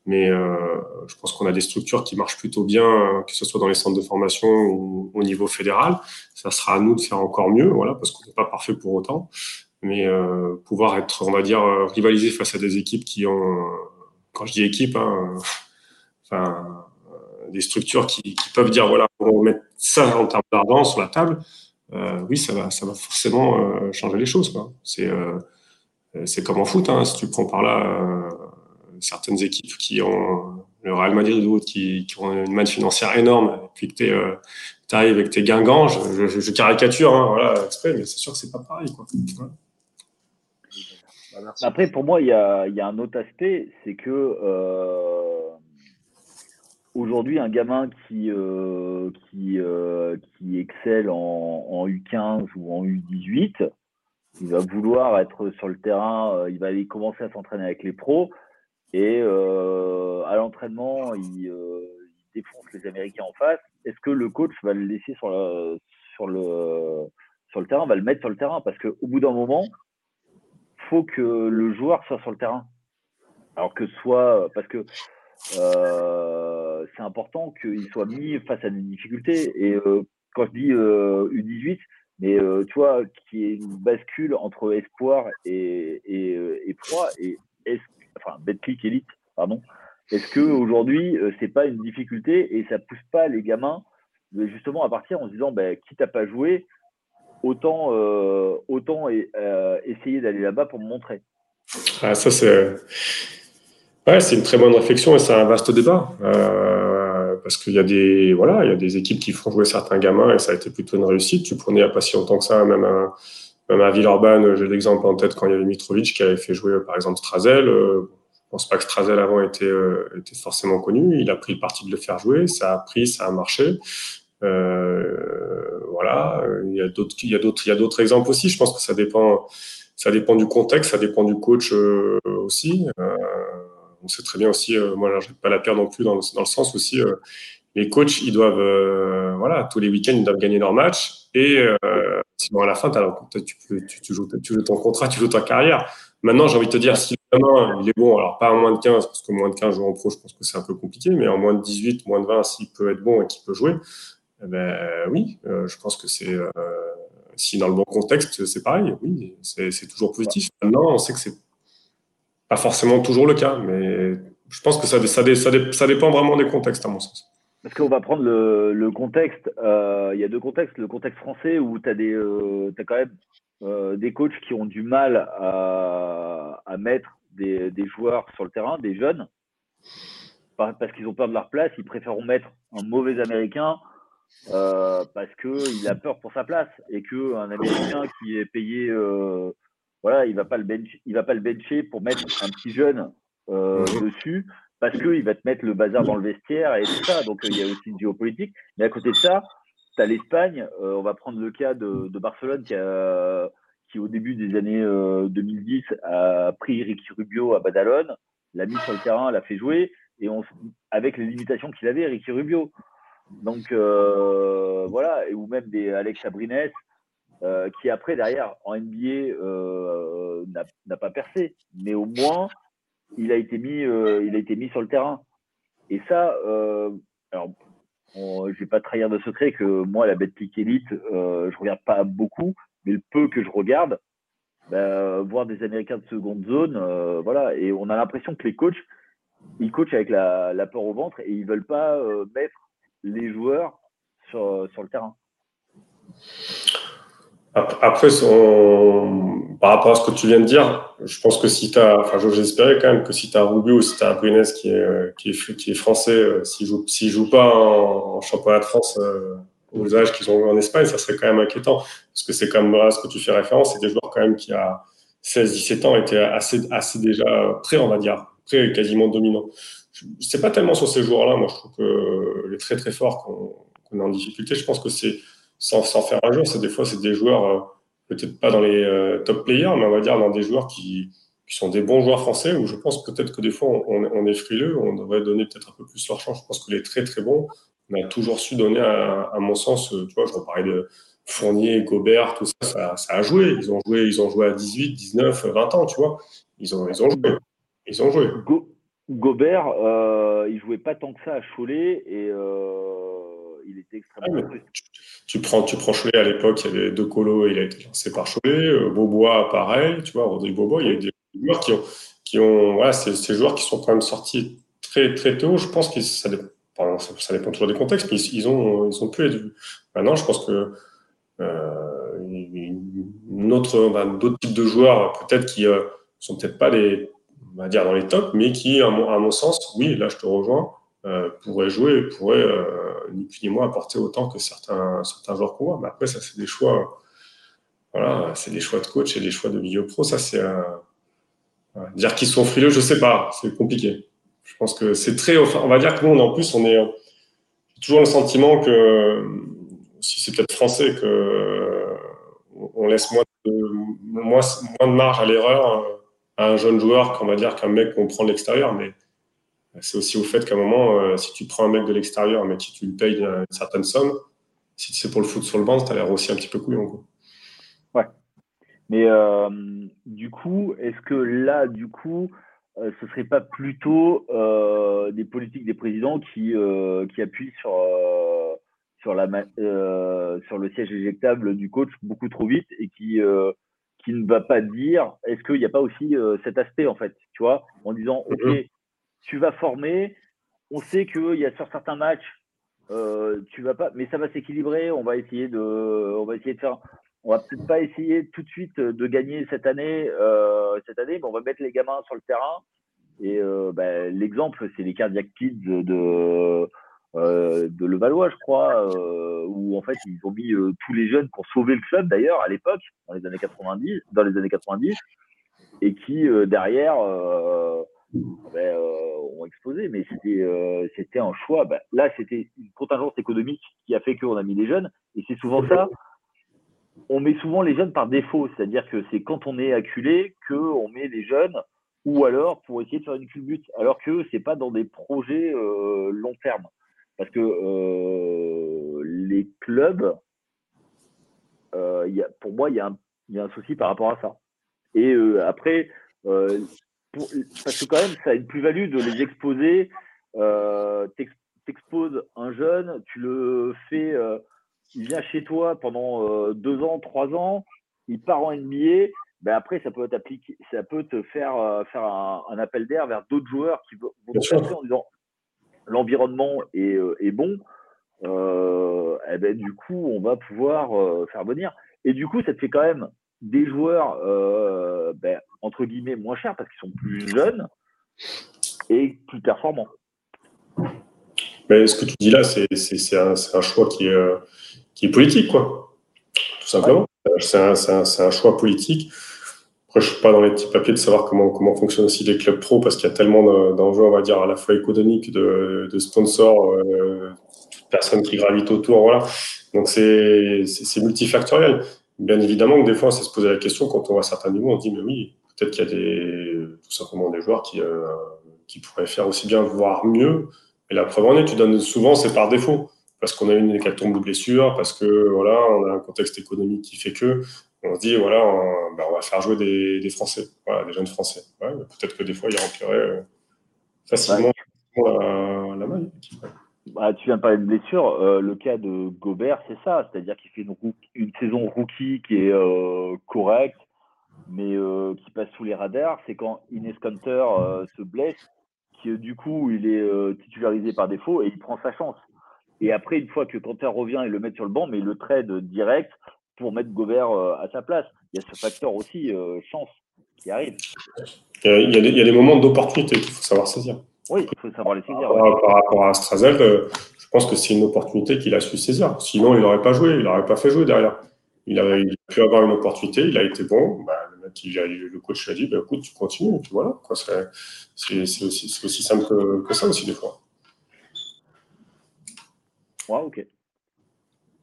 [SPEAKER 3] Mais euh, je pense qu'on a des structures qui marchent plutôt bien, que ce soit dans les centres de formation ou au niveau fédéral. Ça sera à nous de faire encore mieux, voilà, parce qu'on n'est pas parfait pour autant. Mais euh, pouvoir être, on va dire, rivaliser face à des équipes qui ont, quand je dis équipe, hein, enfin, des structures qui, qui, peuvent dire, voilà, on va mettre ça en termes d'argent sur la table. Euh, oui, ça va, ça va forcément euh, changer les choses. C'est, euh, comme en foot. Hein, si tu prends par là certaines équipes qui ont le Real Madrid ou d'autres qui, ont une manne financière énorme, et puis que tu euh, arrives avec tes guingants, je, caricature, hein, voilà, exprès, mais c'est sûr que c'est pas pareil.
[SPEAKER 2] Après, pour moi, il y y a, un autre aspect, c'est que euh, aujourd'hui, un gamin qui, euh, euh, qui excelle en, en, U15 ou en U18, il va vouloir être sur le terrain, euh, il va commencer à s'entraîner avec les pros. Et à l'entraînement, il, il, défonce les Américains en face. Est-ce que le coach va le laisser sur, sur, le, sur le terrain, va le mettre sur le terrain? Parce qu'au bout d'un moment, faut que le joueur soit sur le terrain. Alors que soit parce que c'est important qu'il soit mis face à des difficultés. Et euh, quand je dis euh, U18, mais euh, tu vois, qui est une bascule entre espoir et, et, et proie. Et est-ce enfin Betclic Elite, pardon. Est-ce que aujourd'hui euh, c'est pas une difficulté et ça pousse pas les gamins justement à partir en se disant bah, quitte à pas jouer, autant euh, autant et, euh, essayer d'aller là-bas pour me montrer?
[SPEAKER 3] Ah, ça c'est ouais, c'est une très bonne réflexion et c'est un vaste débat. Euh, parce qu'il y a des voilà, il y a des équipes qui font jouer certains gamins et ça a été plutôt une réussite. Tu prenais il n'y a que ça, même même à Villeurbanne, j'ai l'exemple en tête quand il y avait Mitrovic qui avait fait jouer par exemple Strazel. Euh, je pense pas que Strazel avant était, euh, était forcément connu. Il a pris le parti de le faire jouer. Ça a pris, ça a marché. voilà, il y a d'autres, il y a d'autres, il y a d'autres exemples aussi. Je pense que ça dépend, ça dépend du contexte, ça dépend du coach aussi. On sait très bien aussi, moi, je pas la perdre non plus dans le, dans le sens aussi les coachs, ils doivent, euh, voilà, tous les week-ends, ils doivent gagner leur match. Et euh, sinon, à la fin, tu, tu, tu, joues, tu, joues, ton contrat, tu joues ta carrière. Maintenant, j'ai envie de te dire, si vraiment il est bon, alors pas en moins de 15, parce que moins de 15 joueurs en pro, je pense que c'est un peu compliqué, mais en moins de 18, moins de 20, s'il peut être bon et qu'il peut jouer, eh ben oui, euh, je pense que c'est. si dans le bon contexte, c'est pareil, oui, c'est toujours positif. Maintenant, on sait que c'est pas forcément toujours le cas, mais je pense que ça, dépend vraiment des contextes, à mon sens.
[SPEAKER 2] Parce qu'on va prendre le, contexte. Euh, il y a deux contextes. Le contexte français où tu as, des, euh, quand même euh, des coachs qui ont du mal à, mettre des, joueurs sur le terrain, des jeunes, parce qu'ils ont peur de leur place. Ils préfèrent mettre un mauvais Américain parce qu'il a peur pour sa place et qu'un Américain qui est payé, voilà, il va, pas le va pas le bencher pour mettre un petit jeune dessus parce qu'il va te mettre le bazar dans le vestiaire et tout ça. Donc, il y a aussi une géopolitique. Mais à côté de ça, tu as l'Espagne. Euh, on va prendre le cas de, Barcelone qui, a, qui, au début des années 2010, euh, a pris Ricky Rubio à Badalone, l'a mis sur le terrain, l'a fait jouer, et on, avec les limitations qu'il avait, Ricky Rubio. Donc, euh, voilà. Et, ou même des Alex Abrines, qui après, derrière, en NBA, n'a pas percé. Mais au moins, il a été mis, euh, il a été mis sur le terrain. Et ça, euh, alors, je vais pas trahir de secret que moi, la Betclic Elite, euh, je regarde pas beaucoup, mais le peu que je regarde, bah, voir des Américains de seconde zone, euh, voilà. Et on a l'impression que les coachs, ils coachent avec la, la peur au ventre et ils veulent pas euh, mettre les joueurs sur, sur le terrain.
[SPEAKER 3] Après, par rapport à ce que tu viens de dire, je pense que si tu as, enfin, j'espérais quand même que si tu Rubio ou si tu as Brunez qui est, qui est, français, euh, s'il joue, joue pas en, championnat de France euh, aux âges qu'ils ont eu en Espagne, ça serait quand même inquiétant. Parce que c'est quand même à ce que tu fais référence, c'est des joueurs quand même qui, à 16-17 ans, étaient assez, assez déjà prêts, on va dire, prêts quasiment dominants. C'est pas tellement sur ces joueurs-là, moi je trouve que les très très forts qu'on, est en difficulté, je pense que c'est sans, sans faire un jour, c'est des fois c'est des joueurs euh, peut-être pas dans les euh, top players, mais on va dire dans des joueurs qui, qui sont des bons joueurs français, où je pense peut-être que des fois on, on, est frileux, on devrait donner peut-être un peu plus leur chance. Je pense que les très très bons, on a toujours su donner, à, à mon sens, tu vois, je reparlais de Fournier, Gobert, tout ça, ça, a joué. Ils ont joué, ils ont joué à 18, 19, 20 ans, tu vois. Ils ont, ils ont joué. Ils ont joué.
[SPEAKER 2] Gobert, euh, il jouait pas tant que ça à Cholet et euh, il était extrêmement. Ah,
[SPEAKER 3] tu prends, tu prends Cholet à l'époque, il y avait deux colos, il a été lancé par Cholet. Euh, Bobois, pareil, tu vois, Rodrigue Bobois, il y a eu des joueurs qui ont, qui ont voilà, ces joueurs qui sont quand même sortis très, très tôt. Je pense que ça dépend, ça dépend toujours des contextes, mais ils, ont, ils ont pu être vus. Maintenant, je pense que euh, une autre, d'autres types de joueurs, peut-être qui euh, sont peut-être pas les, on va dire dans les tops, mais qui, à mon, à mon sens, oui, là, je te rejoins, euh, pourraient jouer, pourraient ni plus ni moins apporter autant que certains, certains joueurs qu'on voit. Mais après, ça, c'est des choix. Voilà, c'est des choix de coach et des choix de milieu pro. Ça, c'est. dire qu'ils sont frileux, je sais pas. C'est compliqué. Je pense que c'est très. On va dire que nous, en plus, on est toujours le sentiment que, si c'est peut-être français, que on laisse moins de, moins, moins de marge à l'erreur à un jeune joueur qu'on va dire qu'un mec qu'on prend de l'extérieur. Mais c'est aussi au fait qu'à un moment, euh, si tu prends un mec de l'extérieur, mais si tu lui payes une, certaine somme, si c'est pour le foot sur le banc, tu as l'air aussi un petit peu couillon. Quoi.
[SPEAKER 2] Ouais. Mais euh, du coup, est-ce que là, du coup, euh, ce serait pas plutôt des politiques des présidents qui, qui appuient sur, sur, la, sur le siège éjectable du coach beaucoup trop vite et qui, qui ne va pas dire est-ce qu'il n'y a pas aussi cet aspect, en fait, tu vois, en disant, OK, mm-hmm tu vas former. On sait qu'il y a sur certains matchs, euh, tu vas pas, mais ça va s'équilibrer. On va essayer de, on va essayer de faire. On va peut-être pas essayer tout de suite de gagner cette année, euh, cette année, mais on va mettre les gamins sur le terrain. Et euh, ben, l'exemple, c'est les Cardiac Kids de de Levallois, je crois, où en fait ils ont mis tous les jeunes pour sauver le club d'ailleurs à l'époque, dans les années 90, dans les années 90, et qui derrière ben, ont explosé, mais c'était c'était un choix. Ben, là, c'était une contingence économique qui a fait qu'on a mis les jeunes, et c'est souvent ça. On met souvent les jeunes par défaut, c'est-à-dire que c'est quand on est acculé qu'on met les jeunes, ou alors pour essayer de faire une culbute, alors que c'est pas dans des projets long terme, parce que les clubs, y a, pour moi, il y a un souci par rapport à ça. Et après, parce que quand même, ça a une plus-value de les exposer. Euh, T'exposes un jeune, tu le fais, euh, il vient chez toi pendant euh, deux ans, trois ans, il part en NBA. Ben après, ça peut, ça peut te faire euh, faire un, appel d'air vers d'autres joueurs qui vont te en disant l'environnement est, est, bon. et eh ben, du coup, on va pouvoir faire venir. Et du coup, ça te fait quand même des joueurs, euh, ben, entre guillemets, moins chers parce qu'ils sont plus jeunes et plus performants.
[SPEAKER 3] Mais ce que tu dis là, c'est un, un, choix qui est, euh, qui est politique, quoi. Tout simplement. C'est un, un, choix politique. Après, je ne suis pas dans les petits papiers de savoir comment, comment fonctionnent aussi les clubs pro parce qu'il y a tellement d'enjeux, on va dire, à la fois économiques, de, de sponsors, euh, de personnes qui gravitent autour. Voilà. Donc, c'est multifactoriel. Bien évidemment que des fois, on s'est se poser la question quand on voit certains niveaux, on se dit, mais oui, peut-être qu'il y a des, tout simplement des joueurs qui, euh, qui pourraient faire aussi bien, voire mieux. Et la preuve en est, tu donnes souvent, c'est par défaut. Parce qu'on a une hécatombe de blessures, parce que voilà, on a un contexte économique qui fait que on se dit, voilà, on, ben, va faire jouer des, des, Français, voilà, des jeunes Français. Ouais, peut-être que des fois, ils rempliraient euh, facilement la, la maille.
[SPEAKER 2] Bah, tu viens de parler de blessure. Euh, le cas de Gobert, c'est ça. C'est-à-dire qu'il fait une, une, saison rookie qui est euh, correcte, mais euh, qui passe sous les radars. C'est quand Ines Kanter se blesse, que du coup, il est titularisé par défaut et il prend sa chance. Et après, une fois que Kanter revient, il le met sur le banc, mais il le trade direct pour mettre Gobert à sa place. Il y a ce facteur aussi, chance, qui arrive.
[SPEAKER 3] Il y a, il y a des moments d'opportunité qu'il faut savoir saisir.
[SPEAKER 2] Oui, il faut savoir les saisir.
[SPEAKER 3] Par, rapport à Strazel, euh, je pense que c'est une opportunité qu'il a su saisir. Sinon, il n'aurait pas joué, il n'aurait pas fait jouer derrière. Il a, pu avoir une opportunité, il a été bon. Bah, il a, le coach lui a dit bah, écoute, tu continues. Et puis voilà. C'est aussi, aussi, simple que, ça aussi, des fois.
[SPEAKER 2] Ouais, ok.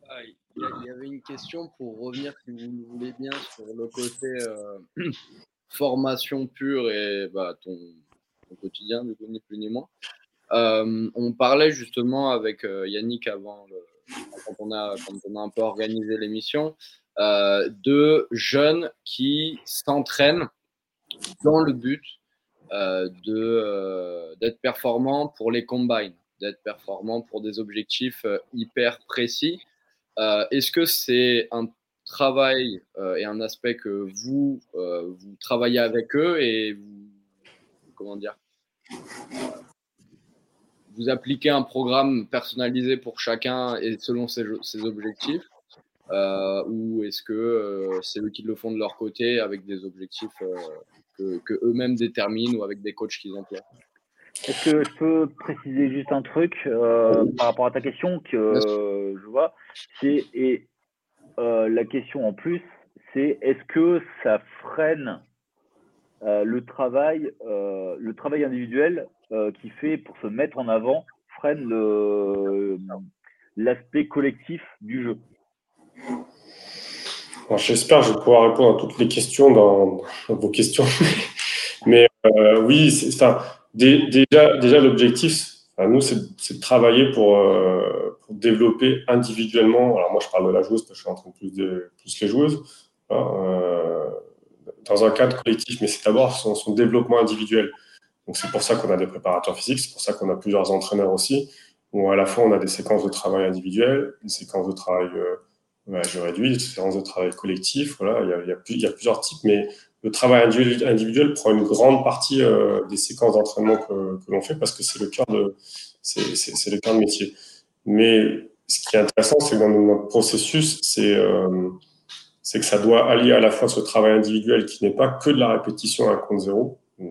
[SPEAKER 1] Ah, il y avait une question pour revenir, si vous le voulez bien, sur le côté euh, (clears throat) formation pure et bah, ton, quotidien, du coup, ni plus ni moins. Euh, on parlait justement avec euh, Yannick avant, quand, on a, quand on a un peu organisé l'émission, euh, de jeunes qui s'entraînent dans le but de, d'être performants pour les combines, d'être performants pour des objectifs hyper précis. est-ce que c'est un travail et un aspect que vous, vous travaillez avec eux et vous comment dire, vous appliquez un programme personnalisé pour chacun et selon ses, objectifs? euh, ou est-ce que euh, c'est eux qui le font de leur côté avec des objectifs euh, que, eux-mêmes déterminent ou avec des coachs qu'ils emploient?
[SPEAKER 2] Est-ce que je peux préciser juste un truc par rapport à ta question que je vois? C'est et la question en plus, c'est est-ce que ça freine euh, le travail, euh, le travail individuel euh, qui fait pour se mettre en avant freine l'aspect collectif du jeu?
[SPEAKER 3] J'espère que je vais pouvoir répondre à toutes les questions dans, vos questions. (laughs) Mais oui, enfin, déjà, déjà l'objectif, nous, c'est de travailler pour, pour, développer individuellement. Alors moi, je parle de la joueuse parce que je suis en train de plus, de, plus les joueuses. Hein, dans un cadre collectif, mais c'est d'abord son, développement individuel. Donc c'est pour ça qu'on a des préparateurs physiques, c'est pour ça qu'on a plusieurs entraîneurs aussi, où à la fois on a des séquences de travail individuelles, des séquences de travail euh, bah, je réduis, des séquences de travail collectif. Voilà, il y, a, il, y a, plusieurs types, mais le travail individuel prend une grande partie euh, des séquences d'entraînement que, que l'on fait parce que c'est le cœur de c'est le cœur de métier. Mais ce qui est intéressant, c'est que dans notre processus, c'est euh, c'est que ça doit allier à la fois ce travail individuel qui n'est pas que de la répétition à un compte zéro. Euh,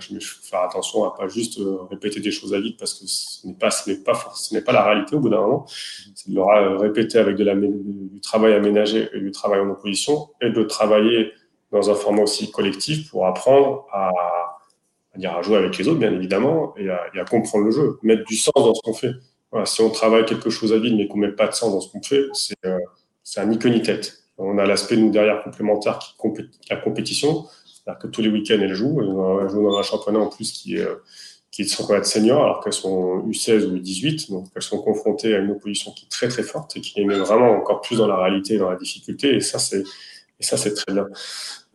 [SPEAKER 3] je vais faire attention à pas juste euh, répéter des choses à vide parce que ce n'est pas, ce n'est pas, ce n'est pas la réalité au bout d'un moment. C'est de le répéter avec du travail aménagé et du travail en opposition et de travailler dans un format aussi collectif pour apprendre à, dire à jouer avec les autres, bien évidemment, et à, comprendre le jeu, mettre du sens dans ce qu'on fait. si on travaille quelque chose à vide, mais qu'on met pas de sens dans ce qu'on fait, c'est euh, un ni ni tête. On a l'aspect, nous, derrière, complémentaire, qui la compétition. C'est-à-dire que tous les week-ends, elles jouent. Elles jouent dans un championnat, en plus, qui est, qui sont pas être seniors, alors qu'elles sont U16 ou U18. Donc, elles sont confrontées à une opposition qui est très, très forte et qui les met vraiment encore plus dans la réalité, dans la difficulté. Et ça, c'est, et ça, c'est très bien.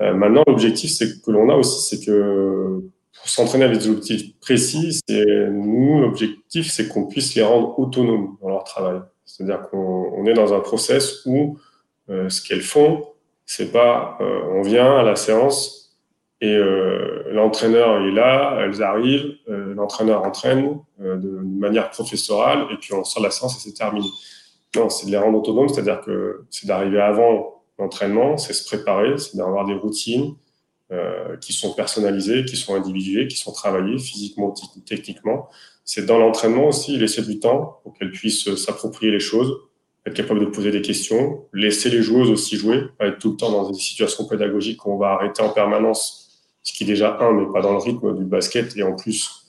[SPEAKER 3] Euh, maintenant, l'objectif, c'est que l'on a aussi, c'est que pour s'entraîner avec des objectifs précis, c'est nous, l'objectif, c'est qu'on puisse les rendre autonomes dans leur travail. C'est-à-dire qu'on est dans un process où euh, ce qu'elles font, c'est pas euh, on vient à la séance et euh, l'entraîneur est là, elles arrivent, l'entraîneur entraîne de manière professorale et puis on sort de la séance et c'est terminé. Non, c'est de les rendre autonomes, c'est-à-dire que c'est d'arriver avant l'entraînement, c'est se préparer, c'est d'avoir des routines qui sont personnalisées, qui sont individuées, qui sont travaillées physiquement, techniquement. C'est dans l'entraînement aussi laisser du temps pour qu'elles puissent s'approprier les choses, être capable de poser des questions, laisser les joueuses aussi jouer, pas être tout le temps dans des situations pédagogiques où on va arrêter en permanence, ce qui déjà, un, n'est pas dans le rythme du basket, et en plus,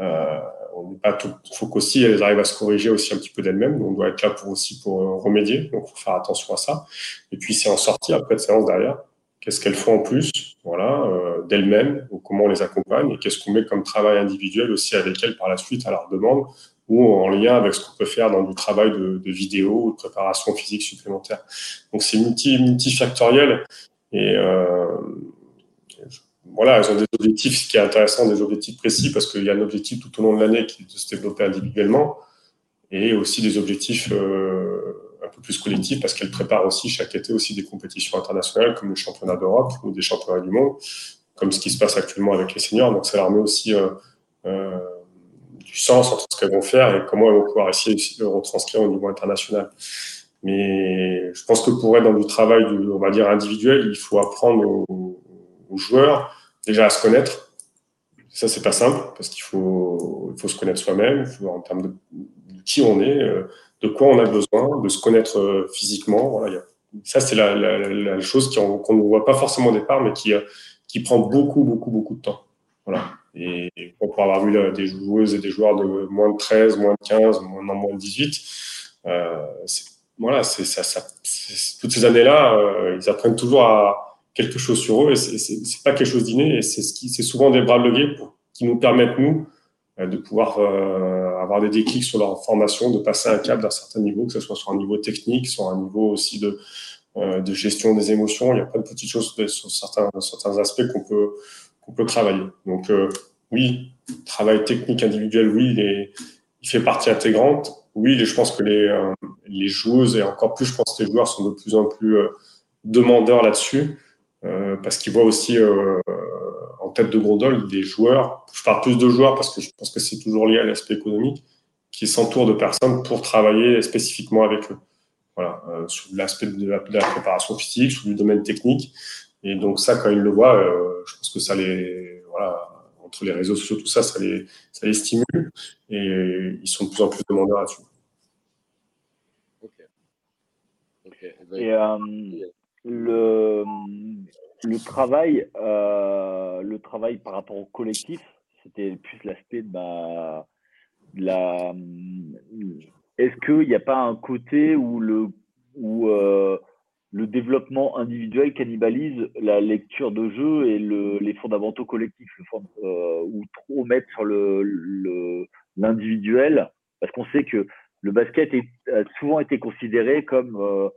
[SPEAKER 3] euh, on n'est pas tout, faut qu'aussi elles arrivent à se corriger aussi un petit peu d'elles-mêmes, on doit être là pour aussi pour euh, remédier, donc faut faire attention à ça. Et puis c'est en sortie après de séance derrière, qu'est-ce qu'elles font en plus, voilà, euh, d'elles-mêmes, ou comment on les accompagne, et qu'est-ce qu'on met comme travail individuel aussi avec elles par la suite à leur demande, ou en lien avec ce qu'on peut faire dans du travail de, de vidéo ou de préparation physique supplémentaire. Donc c'est multi, multifactoriel. Et euh, voilà, elles ont des objectifs, ce qui est intéressant, des objectifs précis parce qu'il y a un objectif tout au long de l'année qui est de se développer individuellement et aussi des objectifs euh, un peu plus collectifs parce qu'elles préparent aussi chaque été aussi des compétitions internationales comme le championnat d'Europe ou des championnats du monde, comme ce qui se passe actuellement avec les seniors. Donc ça leur met aussi euh, euh du sens entre ce qu'elles vont faire et comment elles vont pouvoir essayer de retranscrire au niveau international. Mais je pense que pour être dans du travail, on va dire individuel, il faut apprendre aux, joueurs déjà à se connaître. Ça, c'est pas simple parce qu'il faut, se connaître soi-même, en termes de, qui on est, euh, de quoi on a besoin, de se connaître euh, physiquement. Voilà, ça, c'est la, chose qu'on ne voit pas forcément au départ, mais qui, euh, qui prend beaucoup, beaucoup, beaucoup de temps. Voilà. Et pour avoir vu des joueuses et des joueurs de moins de 13, moins de 15, moins, moins de 18, euh, voilà, toutes ces années-là, ils apprennent toujours à quelque chose sur eux et c'est, pas quelque chose d'inné et c'est, ce souvent des bras de qui nous permettent, nous, euh, de pouvoir euh, avoir des déclics sur leur formation, de passer un cap d'un certain niveau, que ce soit sur un niveau technique, sur un niveau aussi de, euh, de gestion des émotions. Il y a plein de petites choses sur certains, certains aspects qu'on peut, qu'on peut travailler. Donc, oui, travail technique individuel, oui, il, est, il fait partie intégrante. Oui, je pense que les, euh, les joueuses, et encore plus, je pense que les joueurs sont de plus en plus euh, demandeurs là-dessus, euh, parce qu'ils voient aussi en tête de gondole des joueurs, je parle plus de joueurs parce que je pense que c'est toujours lié à l'aspect économique, qui s'entourent de personnes pour travailler spécifiquement avec eux. Voilà, sur l'aspect de, la préparation physique, sur le domaine technique. Et donc ça, quand ils le voient, je pense que ça les, voilà, entre les réseaux sociaux, tout ça, ça les, ça les stimule et ils sont de plus en plus demandeurs là-dessus.
[SPEAKER 2] Et euh, le, le travail, euh, le travail par rapport au collectif, c'était plus l'aspect de, la. Est-ce qu'il n'y a pas un côté où le où euh, le développement individuel cannibalise la lecture de jeu et le, les fondamentaux collectifs, le, euh, ou trop mettre sur le l'individuel, parce qu'on sait que le basket a souvent été considéré comme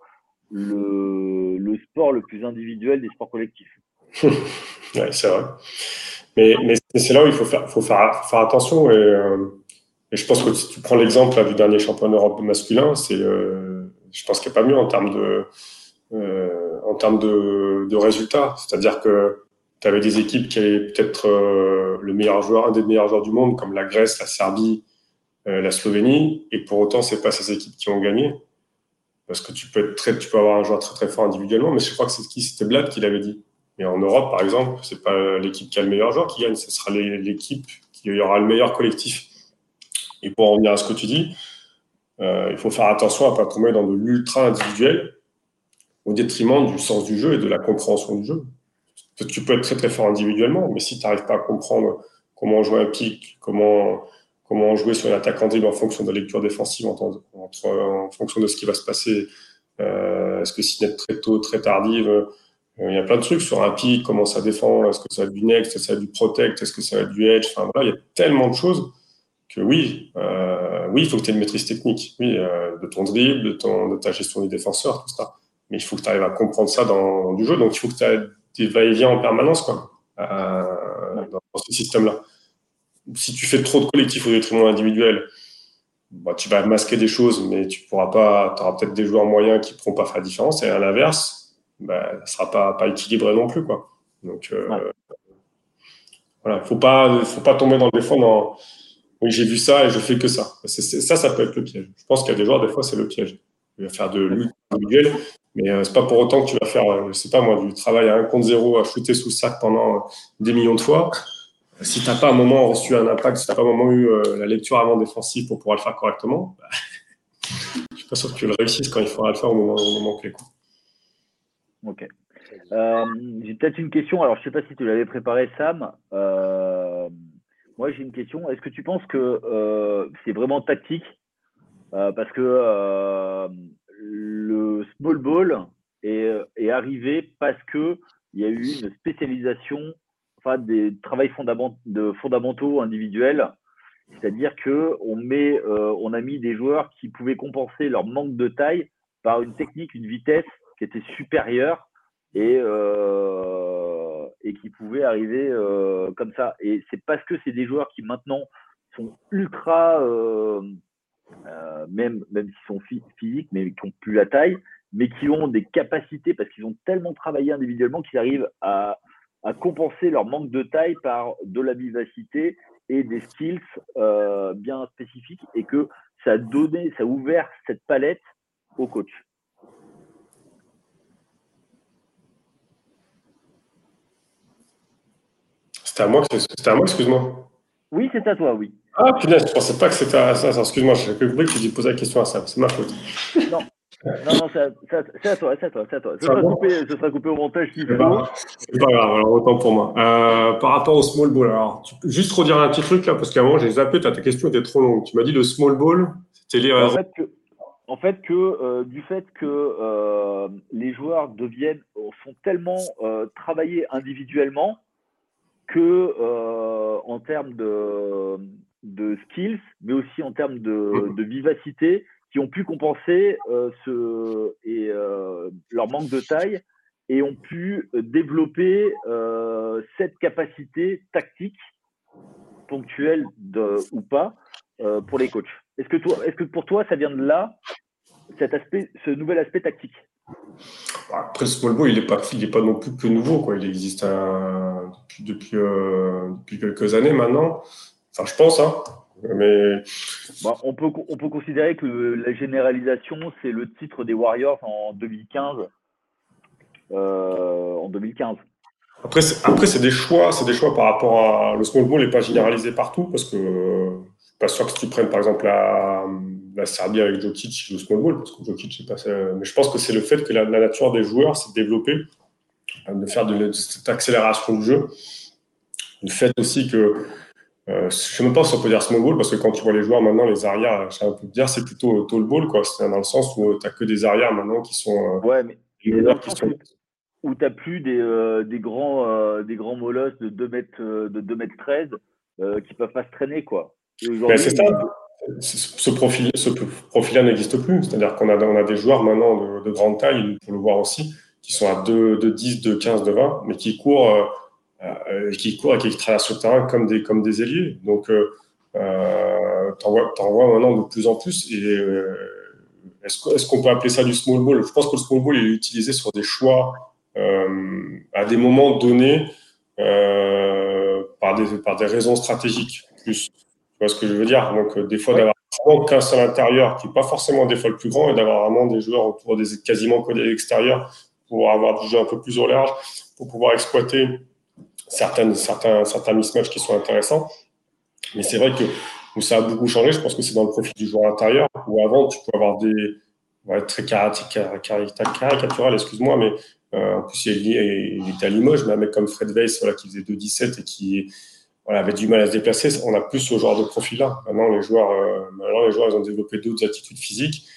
[SPEAKER 2] le, sport le plus individuel des sports collectifs. (laughs)
[SPEAKER 3] ouais, c'est vrai. Mais, mais c'est là où il faut faire, faut faire, faire attention. Et, euh, et, je pense que si tu prends l'exemple du dernier championnat d'Europe masculin, c'est, je pense qu'il n'y a pas mieux en termes de, euh, en termes de, résultats. C'est-à-dire que tu avais des équipes qui avaient peut-être euh, le meilleur joueur, un des meilleurs joueurs du monde, comme la Grèce, la Serbie, euh, la Slovénie, et pour autant, c'est pas ces équipes qui ont gagné. Parce que tu peux être très, tu peux avoir un joueur très très fort individuellement, mais je crois que C'était Blad qui l'avait dit. Mais en Europe, par exemple, c'est pas l'équipe qui a le meilleur joueur qui gagne, ce sera l'équipe qui aura le meilleur collectif. Et pour en revenir à ce que tu dis, euh, il faut faire attention à pas tomber dans de l'ultra individuel au détriment du sens du jeu et de la compréhension du jeu. Tu peux être très très fort individuellement, mais si tu n'arrives pas à comprendre comment jouer un pic, comment, comment jouer sur l'attaque en dribble en fonction de la lecture défensive, en, fonction de ce qui va se passer. Euh, est-ce que si est très tôt, très tardive euh, Il y a plein de trucs sur un pic, comment ça défend, est-ce que ça a du next, est-ce que ça a du protect, est-ce que ça a du edge Enfin voilà, il y a tellement de choses que oui, euh, oui, il faut que tu aies une maîtrise technique, oui, de ton dribble, de, ta gestion des défenseurs, tout ça. Mais il faut que tu arrives à comprendre ça dans du jeu, donc il faut que tu aies des va-et-vient en permanence, quoi, dans, ce système-là. Si tu fais trop de collectifs au détriment individuel, bah, tu vas masquer des choses, mais tu pourras pas, tu auras peut-être des joueurs moyens qui ne pourront pas faire la différence, et à l'inverse, bah, ça sera pas, pas équilibré non plus, quoi. Donc, euh, voilà, faut pas, faut pas tomber dans le défaut dans oui, j'ai vu ça et je fais que ça. ça, ça peut être le piège. Je pense qu'il y a des joueurs, des fois, c'est le piège. Tu vas faire de lutte individuelle, mais euh, c'est pas pour autant que tu vas faire, euh, je sais pas moi, du travail à un contre zéro, à shooter sous le sac pendant euh, des millions de fois. Si tu n'as pas un moment reçu un impact, si tu n'as pas un moment eu la lecture avant défensive pour pouvoir le faire correctement, bah, (laughs) je suis pas sûr que tu le réussisses quand il faudra le faire au moment, au moment clé.
[SPEAKER 2] Ok. j'ai peut-être une question. Alors, je sais pas si tu l'avais préparé, Sam. Euh, moi, j'ai une question. Est-ce que tu penses que euh, c'est vraiment tactique? Euh, Parce que euh, le small ball est, arrivé parce qu'il y a eu une spécialisation, enfin des travaux fondamentaux individuels. C'est-à-dire qu'on on a mis des joueurs qui pouvaient compenser leur manque de taille par une technique, une vitesse qui était supérieure et et qui pouvaient arriver euh, comme ça. Et c'est parce que c'est des joueurs qui maintenant sont ultra, euh, euh, même, même s'ils sont physiques, mais qui n'ont plus la taille, mais qui ont des capacités parce qu'ils ont tellement travaillé individuellement qu'ils arrivent à, à, compenser leur manque de taille par de la vivacité et des skills bien spécifiques et que ça a donné, ça a ouvert cette palette au coach.
[SPEAKER 3] C'était à moi, c'était à moi, excuse-moi.
[SPEAKER 2] Oui, c'est à toi, oui.
[SPEAKER 3] Ah, punaise, je pensais pas que c'était à ça. Excuse-moi, j'ai compris que tu posais la question à ça. C'est ma faute.
[SPEAKER 2] Non. Non, non, c'est à, toi, c'est à toi, c'est à toi. Ce sera, coupé, ce sera coupé au montage si C'est
[SPEAKER 3] pas, pas grave, alors autant pour moi. Euh, par rapport au small ball, alors, tu peux juste redire un petit truc là, parce qu'à un moment, j'ai zappé, ta question était trop longue. Tu m'as dit le small ball, c'était les
[SPEAKER 2] En fait, que, en fait, que euh, du fait que euh, les joueurs deviennent, sont tellement travaillés individuellement, que en termes de, de, skills, mais aussi en termes de, de vivacité, qui ont pu compenser euh, ce, euh, leur manque de taille et ont pu développer cette capacité tactique, ponctuelle ou pas, pour les coachs. Est-ce que, pour toi, ça vient de là, cet aspect, ce nouvel aspect tactique?
[SPEAKER 3] Après, le small ball, il n'est pas, non plus que nouveau. Il existe depuis, euh, depuis, quelques années maintenant. Enfin, je pense. Hein. Mais...
[SPEAKER 2] Bah, on, peut, on peut considérer que la généralisation, c'est le titre des Warriors en 2015. Euh, en 2015.
[SPEAKER 3] Après, c'est, après, c'est des choix, c'est des choix par rapport à le small ball n'est pas généralisé partout parce que je suis pas sûr que si tu prennes par exemple la, la Serbie avec Jokic le small ball, parce que Jokic passé. Mais je pense que c'est le fait que la, nature des joueurs s'est développée, euh, de faire de, cette accélération du jeu. Le fait aussi que, euh, je ne sais même pas si on peut dire small ball, parce que quand tu vois les joueurs maintenant, les arrières, je sais peu dire, c'est plutôt tall ball, quoi. C'est dans le sens où tu n'as que des arrières maintenant qui sont. Euh,
[SPEAKER 2] ouais, mais. Qui sont... Où tu n'as plus des, des, grands, des grands molosses de 2 mètres, de 2 mètres 13 qui ne peuvent pas se traîner, quoi.
[SPEAKER 3] Ben, c'est ça ce profil, ce profil-là n'existe plus. C'est-à-dire qu'on a, on a des joueurs maintenant de, grande taille, pour le voir aussi, qui sont à 2, de 10, de 15, de 20, mais qui courent, euh, euh, qui courent et qui traversent le terrain comme des, comme des ailiers. Donc, euh, euh t'en vois, vois, maintenant de plus en plus. Et euh, est-ce, qu'on peut appeler ça du small ball? Je pense que le small ball est utilisé sur des choix à des moments donnés par, des, par des raisons stratégiques plus vois ce que je veux dire? Donc, euh, des fois, d'avoir qu'un seul intérieur, qui n'est pas forcément des fois le plus grand, et d'avoir vraiment des joueurs autour des quasiment collés à l'extérieur pour avoir du jeu un peu plus au large, pour pouvoir exploiter certaines, certains, certains mismatchs qui sont intéressants. Mais c'est vrai que où ça a beaucoup changé, je pense que c'est dans le profil du joueur intérieur, où avant, tu peux avoir des. Ouais, très caricatural, excuse-moi, mais euh, en plus, il, était à Limoges, mais un mec comme Fred Weiss, voilà, qui faisait 2-17 et qui avaient du mal à se déplacer. On a plus ce genre de profil-là. Maintenant, les joueurs, maintenant, les joueurs, ils ont développé d'autres attitudes physiques.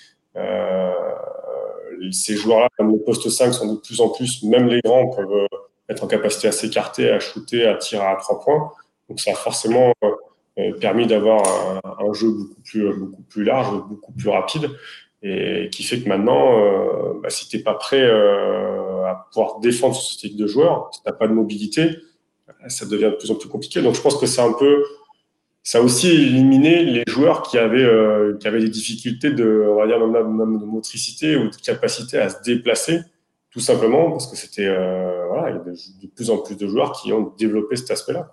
[SPEAKER 3] ces joueurs-là, comme le poste 5, sont de plus en plus, même les grands peuvent être en capacité à s'écarter, à shooter, à tirer à trois points. Donc, ça a forcément permis d'avoir un, jeu beaucoup plus, beaucoup plus large, beaucoup plus rapide, et qui fait que maintenant, euh, bah, si tu n'es pas prêt euh, à pouvoir défendre ce type de joueur, si tu n'as pas de mobilité, ça devient de plus en plus compliqué. Donc je pense que c'est un peu, ça a aussi éliminé les joueurs qui avaient, euh, qui avaient des difficultés de, on va dire, de motricité ou de capacité à se déplacer, tout simplement parce que c'était, il y a de, plus en plus de joueurs qui ont développé cet aspect-là,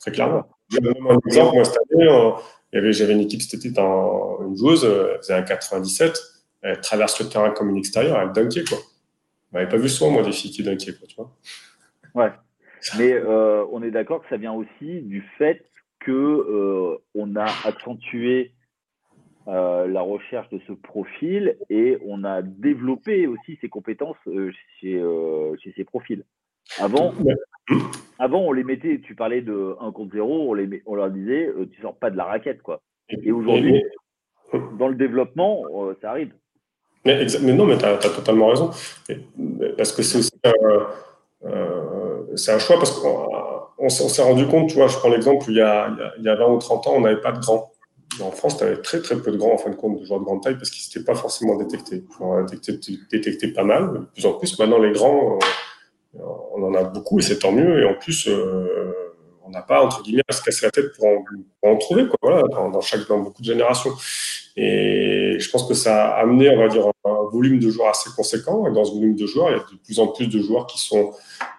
[SPEAKER 3] très clairement. Un exemple, moi, cette année, j'avais une équipe dans une joueuse, elle faisait un 97, elle traverse le terrain comme une extérieure, elle dunkait, quoi. On n'avait pas vu souvent, moi, des filles qui dunkaient, quoi, tu vois.
[SPEAKER 2] Ouais. Mais euh, on est d'accord que ça vient aussi du fait que euh, on a accentué euh, la recherche de ce profil et on a développé aussi ses compétences chez, chez ces profils. Avant, avant, on les mettait, tu parlais de 1 contre 0, on, les, on leur disait, euh, tu sors pas de la raquette. quoi. Et aujourd'hui, dans le développement, euh, ça arrive.
[SPEAKER 3] Mais, non, mais tu as, totalement raison. parce que c'est aussi euh, c'est un choix, parce qu'on s'est rendu compte, tu vois, je prends l'exemple, il, y a, il y a 20 ou 30 ans, on n'avait pas de grands. En France, tu avais très très peu de grands en fin de compte, de joueurs de grande taille, parce qu'ils n'étaient pas forcément détectés. On a détecté, pas mal, de plus en plus. Maintenant, les grands, on en a beaucoup et c'est tant mieux. Et en plus, euh, on n'a pas, entre guillemets, à se casser la tête pour en, trouver, voilà, dans, chaque, dans beaucoup de générations. Et je pense que ça a amené, on va dire, un volume de joueurs assez conséquent. Et dans ce volume de joueurs, il y a de plus en plus de joueurs qui sont,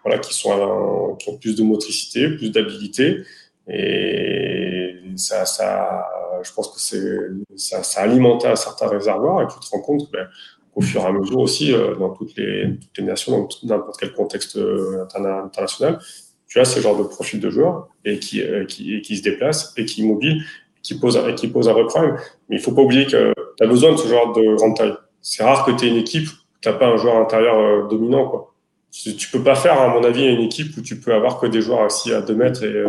[SPEAKER 3] voilà, qui sont, ont plus de motricité, plus d'habilité. Et ça, ça, je pense que ça, ça a alimenté un certain réservoir. Et tu te rends compte ben, au fur et à mesure aussi euh, dans toutes les, toutes les nations, dans n'importe quel contexte euh, international. Tu as ce genre de profil de joueur et qui, euh, qui, qui se déplace et qui mobile, qui pose, et qui pose un vrai problème. Mais il faut pas oublier que tu as besoin de ce genre de grande taille. C'est rare que tu aies une équipe où tu n'as pas un joueur intérieur dominant. Quoi. Tu peux pas faire, à mon avis, une équipe où tu peux avoir que des joueurs assis à 2 mètres et,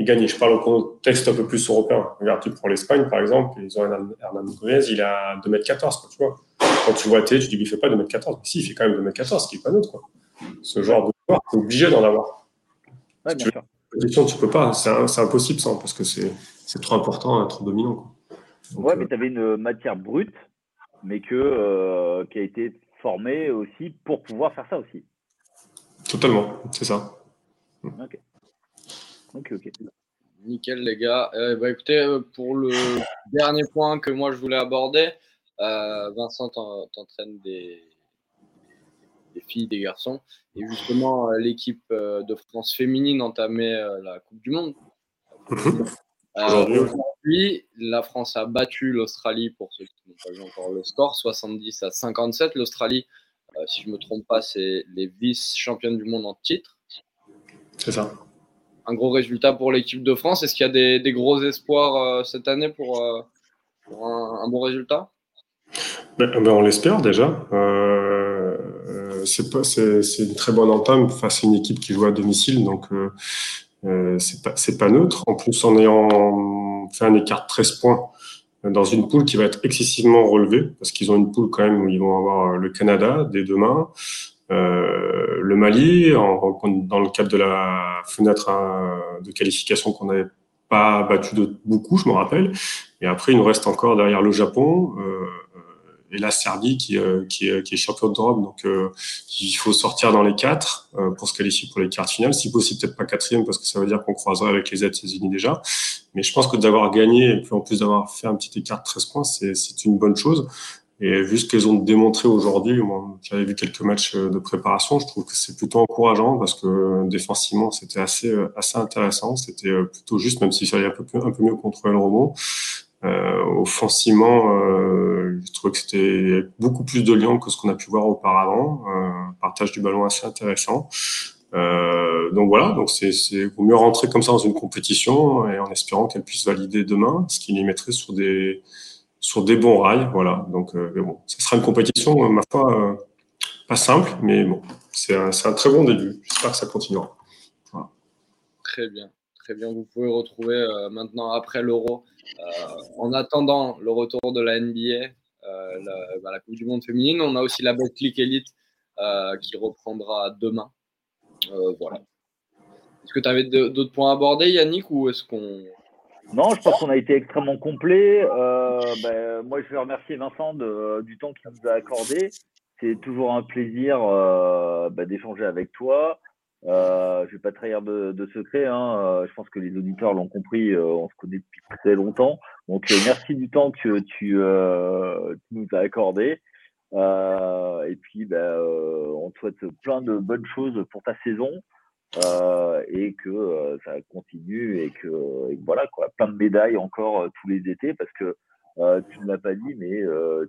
[SPEAKER 3] et gagner. Je parle au contexte un peu plus européen. Regarde, tu prends l'Espagne, par exemple, ils ont Hernan Gomez, il a 2 mètres 14, quoi, tu vois quand tu vois T, tu dis, il ne fait pas 2m14. Mais si, il fait quand même 2m14, ce qui n'est pas neutre. Quoi. Ce genre de joueur, tu es obligé d'en avoir.
[SPEAKER 2] Ouais, bien sûr.
[SPEAKER 3] Tu peux pas, c'est impossible sans, parce que c'est trop important, trop dominant.
[SPEAKER 2] Quoi. ouais, mais tu avais une matière brute, mais que, euh, qui a été formée aussi pour pouvoir faire ça aussi.
[SPEAKER 3] Totalement, c'est ça.
[SPEAKER 2] Ok. Ok, ok.
[SPEAKER 1] Nickel, les gars. Euh, bah, écoutez, euh, pour le (laughs) dernier point que moi je voulais aborder, euh, Vincent t'entraîne des, des, filles, des garçons. Et justement, euh, l'équipe de France féminine entamait la Coupe du Monde. (laughs) Aujourd'hui, la France a battu l'Australie, pour ceux qui n'ont pas vu encore le score, 70 à 57. L'Australie, si je ne me trompe pas, c'est les vice-championnes du monde en titre.
[SPEAKER 3] C'est ça.
[SPEAKER 1] Un gros résultat pour l'équipe de France. Est-ce qu'il y a des, gros espoirs cette année pour, un, bon résultat?
[SPEAKER 3] Ben, ben, on l'espère déjà. Euh, euh c'est une très bonne entame face à une équipe qui joue à domicile, donc euh, euh c'est pas, neutre. En plus, en ayant fait un écart de 13 points dans une poule qui va être excessivement relevée, parce qu'ils ont une poule quand même où ils vont avoir le Canada dès demain, euh, le Mali, en, dans le cadre de la fenêtre hein, de qualification qu'on n'avait pas battu de beaucoup, je me rappelle. Et après, il nous reste encore derrière le Japon. Euh, et la Serbie qui, euh, qui, qui est champion d'Europe. Donc, euh, il faut sortir dans les quatre euh, pour se qualifier pour les quarts finales. Si possible, peut-être pas quatrième parce que ça veut dire qu'on croiserait avec les États-Unis déjà. Mais je pense que d'avoir gagné et puis en plus d'avoir fait un petit écart de 13 points, c'est une bonne chose. Et vu ce qu'elles ont démontré aujourd'hui, j'avais vu quelques matchs de préparation, je trouve que c'est plutôt encourageant parce que défensivement, c'était assez, assez intéressant. C'était plutôt juste, même si ça allait un peu, un peu mieux contrôler le rebond. Euh, offensivement, euh, je trouve que c'était beaucoup plus de liens que ce qu'on a pu voir auparavant. Un partage du ballon assez intéressant. Euh, donc voilà, donc c'est vaut mieux rentrer comme ça dans une compétition et en espérant qu'elle puisse valider demain, ce qui les mettrait sur des sur des bons rails. Voilà, donc euh, bon, ça sera une compétition, ma foi, euh, pas simple, mais bon, c'est un, très bon début. J'espère que ça continuera.
[SPEAKER 1] Très bien. très bien. Vous pouvez retrouver maintenant après l'Euro, en attendant le retour de la NBA, la, Coupe du Monde féminine. On a aussi la Click Elite qui reprendra demain. voilà. Est-ce que tu avais d'autres points à aborder, Yannick, ou est-ce qu'on
[SPEAKER 2] non, je pense qu'on a été extrêmement complet. Euh, ben, moi, je vais remercier Vincent du temps qu'il nous a accordé. C'est toujours un plaisir euh, ben, d'échanger avec toi. Euh, je vais pas trahir de, de secret. Hein. Euh, je pense que les auditeurs l'ont compris. Euh, on se connaît depuis très longtemps. Donc, merci du temps que tu, nous as accordé. et puis, ben, on te souhaite plein de bonnes choses pour ta saison. Euh, et que euh, ça continue et que, voilà quoi, plein de médailles encore euh, tous les étés parce que tu ne l'as pas dit, mais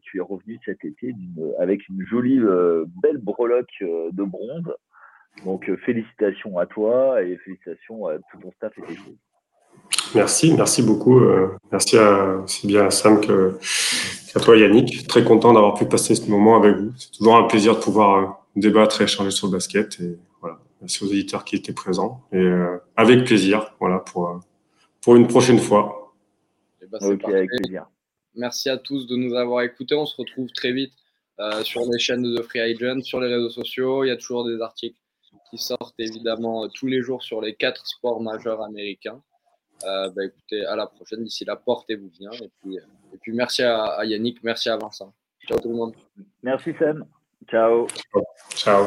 [SPEAKER 2] tu es revenu cet été avec une jolie belle breloque de bronze. Donc félicitations à toi et félicitations à tout ton staff et tes choses.
[SPEAKER 3] Merci, merci beaucoup. merci à, aussi bien à Sam qu'à toi Yannick. Très content d'avoir pu passer ce moment avec vous. C'est toujours un plaisir de pouvoir débattre et échanger sur le basket. Merci aux éditeurs qui étaient présents. Et euh, avec plaisir, voilà, pour, euh, pour une prochaine fois.
[SPEAKER 1] Eh ben, ok, avec plaisir. Merci à tous de nous avoir écoutés. On se retrouve très vite euh, sur les chaînes de The Free Agent, sur les réseaux sociaux. Il y a toujours des articles qui sortent évidemment tous les jours sur les quatre sports majeurs américains. bah, écoutez, à la prochaine. D'ici là, portez-vous bien. Et puis, et puis merci à, à Yannick, merci à Vincent. Ciao tout le monde.
[SPEAKER 2] Merci Sam. Ciao.
[SPEAKER 3] Ciao.